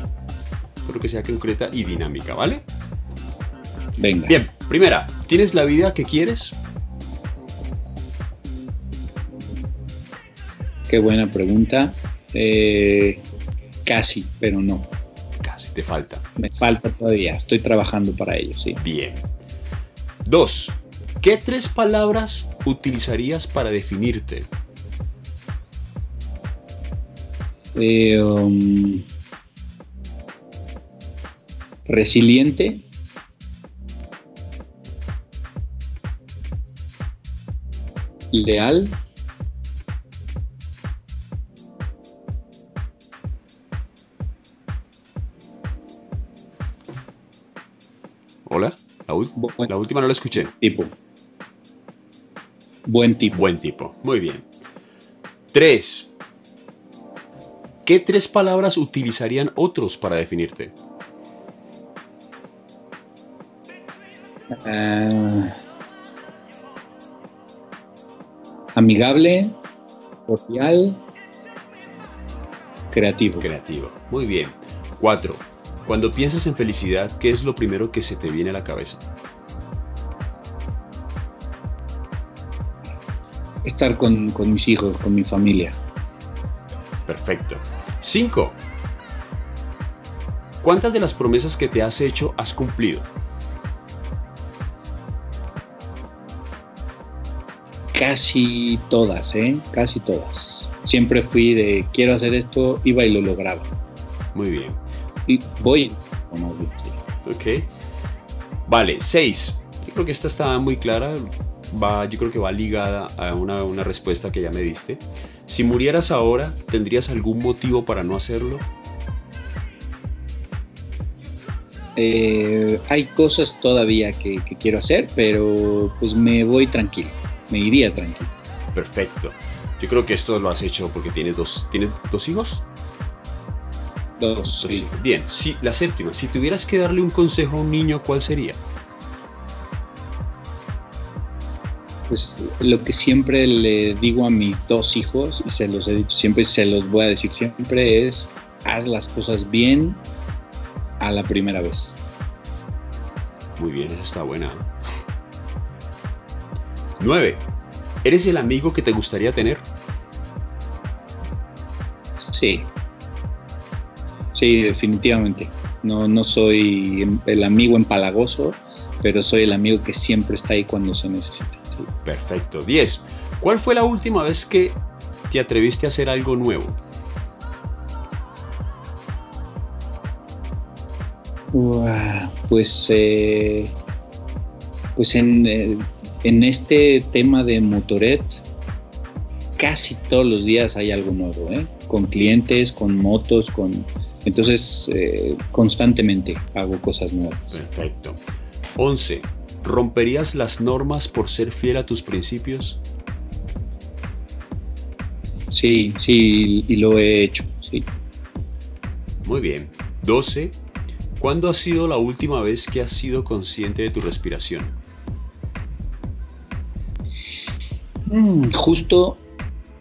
Pero que sea concreta y dinámica, ¿vale? Venga. Bien, primera, ¿tienes la vida que quieres? Qué buena pregunta. Eh, casi, pero no te falta. Me falta todavía, estoy trabajando para ello, sí. Bien. Dos, ¿qué tres palabras utilizarías para definirte? Eh, um, resiliente. Leal. Hola, la, última no la escuché. Tipo. Buen tipo. Buen tipo, muy bien. Tres. ¿Qué tres palabras utilizarían otros para definirte? Ah, amigable, cordial, creativo. Creativo, muy bien. Cuatro. Cuando piensas en felicidad, ¿qué es lo primero que se te viene a la cabeza? Estar con, mis hijos, con mi familia. Perfecto. Cinco. ¿Cuántas de las promesas que te has hecho has cumplido? Casi todas, ¿eh? Casi todas. Siempre fui de quiero hacer esto, iba y lo lograba. Muy bien y voy. Ok. Vale, 6. Yo creo que esta está muy clara. Va, yo creo que va ligada a una, una respuesta que ya me diste. Si murieras ahora, ¿tendrías algún motivo para no hacerlo? Eh, hay cosas todavía que, quiero hacer, pero pues me voy tranquilo, me iría tranquilo. Perfecto. Yo creo que esto lo has hecho porque tienes dos, ¿tienes dos hijos? Bien, si, la séptima, si tuvieras que darle un consejo a un niño, ¿cuál sería? Pues lo que siempre le digo a mis dos hijos, y se los he dicho siempre, se los voy a decir siempre, es haz las cosas bien a la primera vez. Muy bien, eso está buena. Nueve. ¿Eres el amigo que te gustaría tener? Sí, Sí, definitivamente. No, no soy el amigo empalagoso, pero soy el amigo que siempre está ahí cuando se necesita. Perfecto. 10. ¿Cuál fue la última vez que te atreviste a hacer algo nuevo? pues eh, pues en, eh, en, este tema de Motoret, casi todos los días hay algo nuevo, ¿eh? con clientes, con motos, con entonces, eh, constantemente hago cosas nuevas. Perfecto. 11. ¿Romperías las normas por ser fiel a tus principios? Sí, sí, y lo he hecho, sí. Muy bien. 12. ¿Cuándo ha sido la última vez que has sido consciente de tu respiración? Mm, justo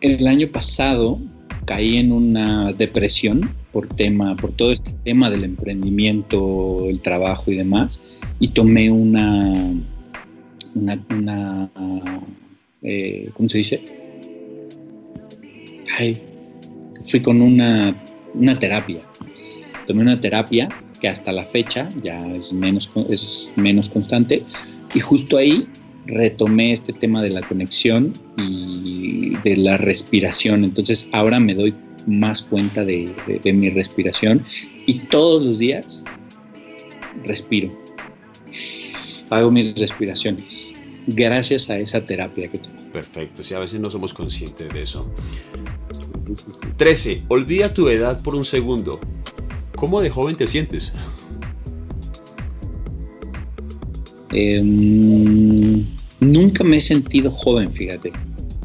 el año pasado caí en una depresión por tema, por todo este tema del emprendimiento, el trabajo y demás, y tomé una, una, eh, ¿cómo se dice? fui con una, una terapia. Tomé una terapia que hasta la fecha ya es menos, es menos constante, y justo ahí retomé este tema de la conexión y de la respiración. Entonces ahora me doy más cuenta de, mi respiración y todos los días respiro. Hago mis respiraciones gracias a esa terapia que tuve. Perfecto, si a veces no somos conscientes de eso. 13. Olvida tu edad por un segundo. ¿Cómo de joven te sientes? Em, nunca me he sentido joven, fíjate.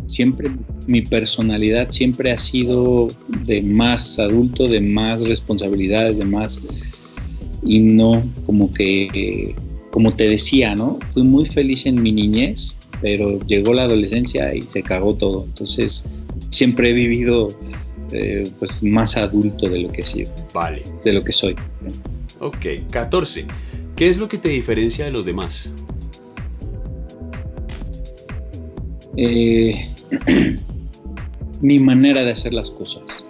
Siempre mi personalidad siempre ha sido de más adulto, de más responsabilidades, de más y no como que como te decía, ¿no? Fui muy feliz en mi niñez, pero llegó la adolescencia y se cagó todo. Entonces siempre he vivido eh, pues más adulto de lo que he sido. Vale. De lo que soy. Ok, 14. ¿Qué es lo que te diferencia de los demás? Eh, mi manera de hacer las cosas.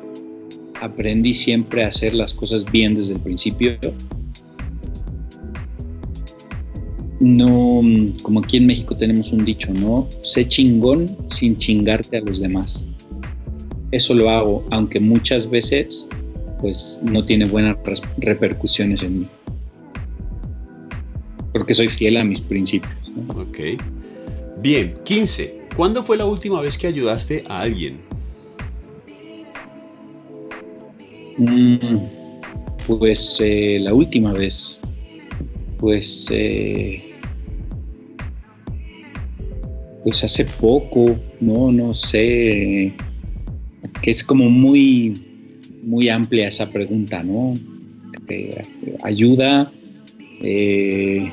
Aprendí siempre a hacer las cosas bien desde el principio. No, como aquí en México tenemos un dicho, ¿no? Sé chingón sin chingarte a los demás. Eso lo hago, aunque muchas veces pues no tiene buenas repercusiones en mí. Porque soy fiel a mis principios. Ok. Bien, 15. ¿Cuándo fue la última vez que ayudaste a alguien? Mm, pues eh, la última vez, pues, eh, pues hace poco, no, no sé, que es como muy, muy amplia esa pregunta, ¿no? ayuda, eh,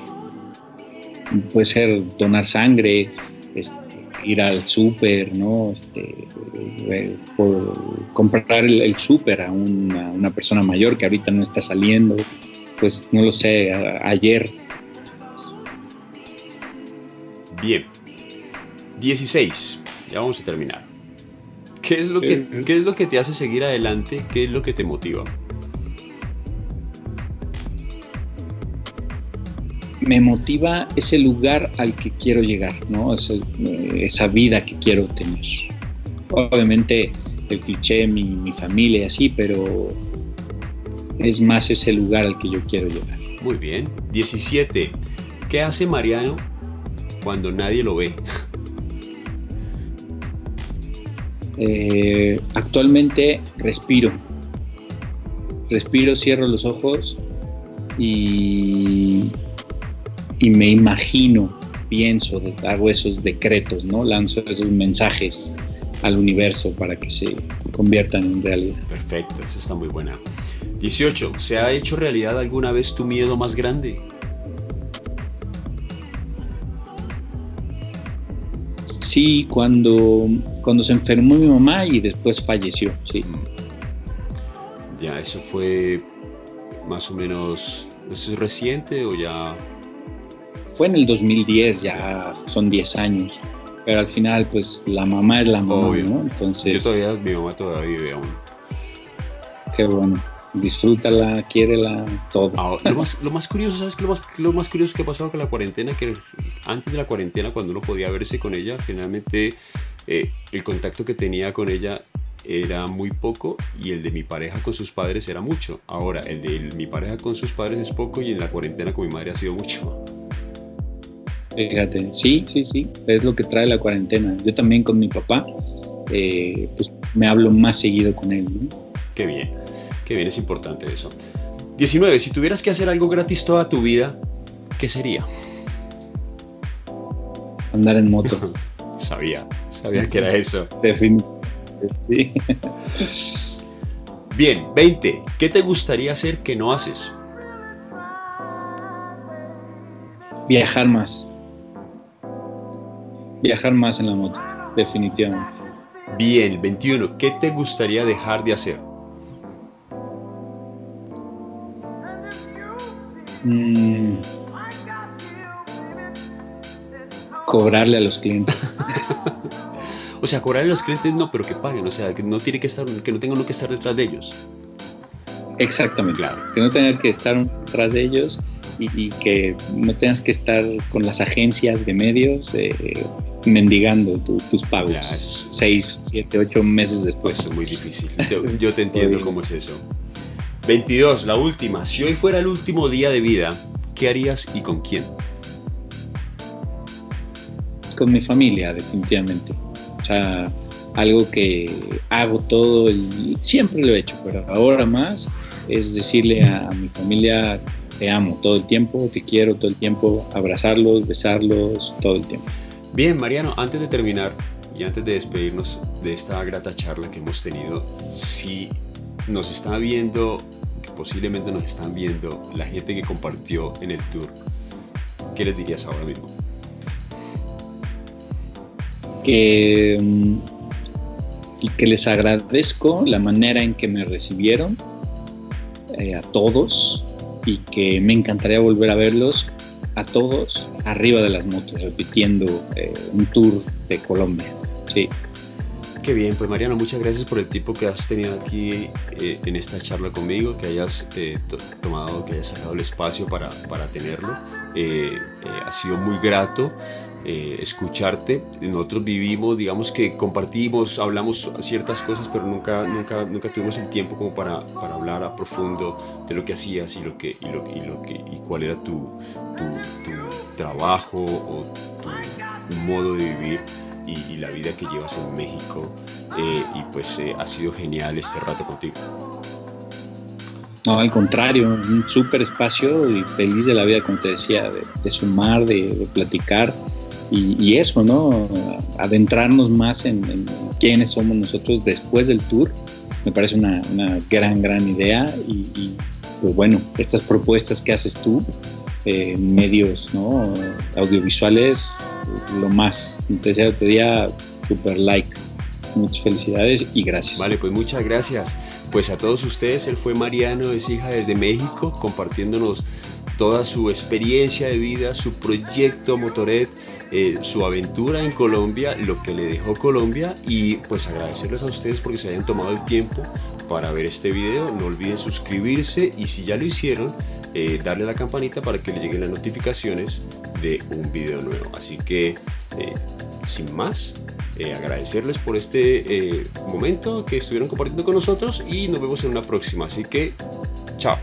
puede ser donar sangre, este, ir al súper, ¿no? Este, eh, comprar el, súper a una, persona mayor que ahorita no está saliendo, pues no lo sé, ayer. Bien. 16. Ya vamos a terminar. ¿Qué es lo que, ¿qué es lo que te hace seguir adelante? ¿Qué es lo que te motiva? Me motiva ese lugar al que quiero llegar, ¿no? Eh, esa vida que quiero tener. Obviamente el cliché, mi, mi familia y así, pero es más ese lugar al que yo quiero llegar. Muy bien. 17. ¿Qué hace Mariano cuando nadie lo ve? Eh, actualmente respiro. Respiro, cierro los ojos y y me imagino, pienso, hago esos decretos, ¿no? Lanzo esos mensajes al universo para que se conviertan en realidad. Perfecto, eso está muy buena. 18. ¿Se ha hecho realidad alguna vez tu miedo más grande? Sí, cuando, cuando se enfermó mi mamá y después falleció, sí. Mm. Ya, eso fue más o menos, ¿eso es reciente o ya fue en el 2010, ya son 10 años. Pero al final, pues la mamá es la mamá, ¿no? Entonces. Yo todavía, mi mamá todavía vive aún. Qué bueno. Disfrútala, quiérela, todo. lo, más, lo, más, curioso, ¿sabes qué? Lo más, lo más curioso que ha pasado con la cuarentena? Que antes de la cuarentena, cuando uno podía verse con ella, generalmente eh, el contacto que tenía con ella era muy poco y el de mi pareja con sus padres era mucho. Ahora, el de mi pareja con sus padres es poco y en la cuarentena con mi madre ha sido mucho. Fíjate, sí, sí, sí, es lo que trae la cuarentena. Yo también con mi papá, eh, pues me hablo más seguido con él. Qué bien, qué bien, es importante eso. 19. Si tuvieras que hacer algo gratis toda tu vida, ¿qué sería? Andar en moto. sabía, sabía que era eso. Definitivamente. Bien, 20. ¿Qué te gustaría hacer que no haces? Viajar más viajar más en la moto, definitivamente. Bien, 21. ¿Qué te gustaría dejar de hacer? Mm. cobrarle a los clientes. o sea, cobrarle a los clientes no, pero que paguen, o sea, que no tiene que estar, que no tenga uno que estar detrás de ellos. Exactamente, claro. Que no tenga que estar detrás de ellos y, que no tengas que estar con las agencias de medios eh, mendigando tus pagos seis, siete, ocho meses después. es muy difícil. Yo, te entiendo cómo es eso. 22, la última. Si hoy fuera el último día de vida, ¿qué harías y con quién? con mi familia, definitivamente. O sea, algo que hago todo y siempre lo he hecho, pero ahora más es decirle a, mi familia te amo todo el tiempo, te quiero todo el tiempo, abrazarlos, besarlos todo el tiempo. Bien, Mariano, antes de terminar y antes de despedirnos de esta grata charla que hemos tenido, si nos está viendo, que posiblemente nos están viendo, la gente que compartió en el tour, ¿qué les dirías ahora mismo? Que, mm, que les agradezco la manera en que me recibieron eh, a todos y que me encantaría volver a verlos a todos arriba de las motos, repitiendo eh, un tour de Colombia. Sí. Qué bien, pues Mariano, muchas gracias por el tiempo que has tenido aquí eh, en esta charla conmigo, que hayas tomado, que hayas sacado el espacio para, para tenerlo. ha sido muy grato. Eh, escucharte. Nosotros vivimos, digamos que compartimos, hablamos ciertas cosas, pero nunca, nunca, nunca tuvimos el tiempo como para, para hablar a profundo de lo que hacías y, lo que, y, lo, que, y cuál era tu, tu, trabajo o tu modo de vivir. Y, la vida que llevas en México eh, y pues eh, ha sido genial este rato contigo. No, al contrario, un súper espacio y feliz de la vida, como te decía, de, sumar, de platicar y, eso, ¿no? Adentrarnos más en, quiénes somos nosotros después del tour, me parece una, gran, gran idea y, pues bueno, estas propuestas que haces tú, eh, medios ¿no? audiovisuales, lo más. Entonces te diría super like. Muchas felicidades y gracias. Vale, pues muchas gracias. Pues a todos ustedes, él fue Mariano, es hija desde México, compartiéndonos toda su experiencia de vida, su proyecto Motoret eh, su aventura en Colombia, lo que le dejó Colombia y pues agradecerles a ustedes porque se hayan tomado el tiempo para ver este video. No olviden suscribirse y si ya lo hicieron, eh, darle la campanita para que le lleguen las notificaciones de un video nuevo. Así que, eh, sin más, agradecerles por este momento que estuvieron compartiendo con nosotros y nos vemos en una próxima. Así que, chao.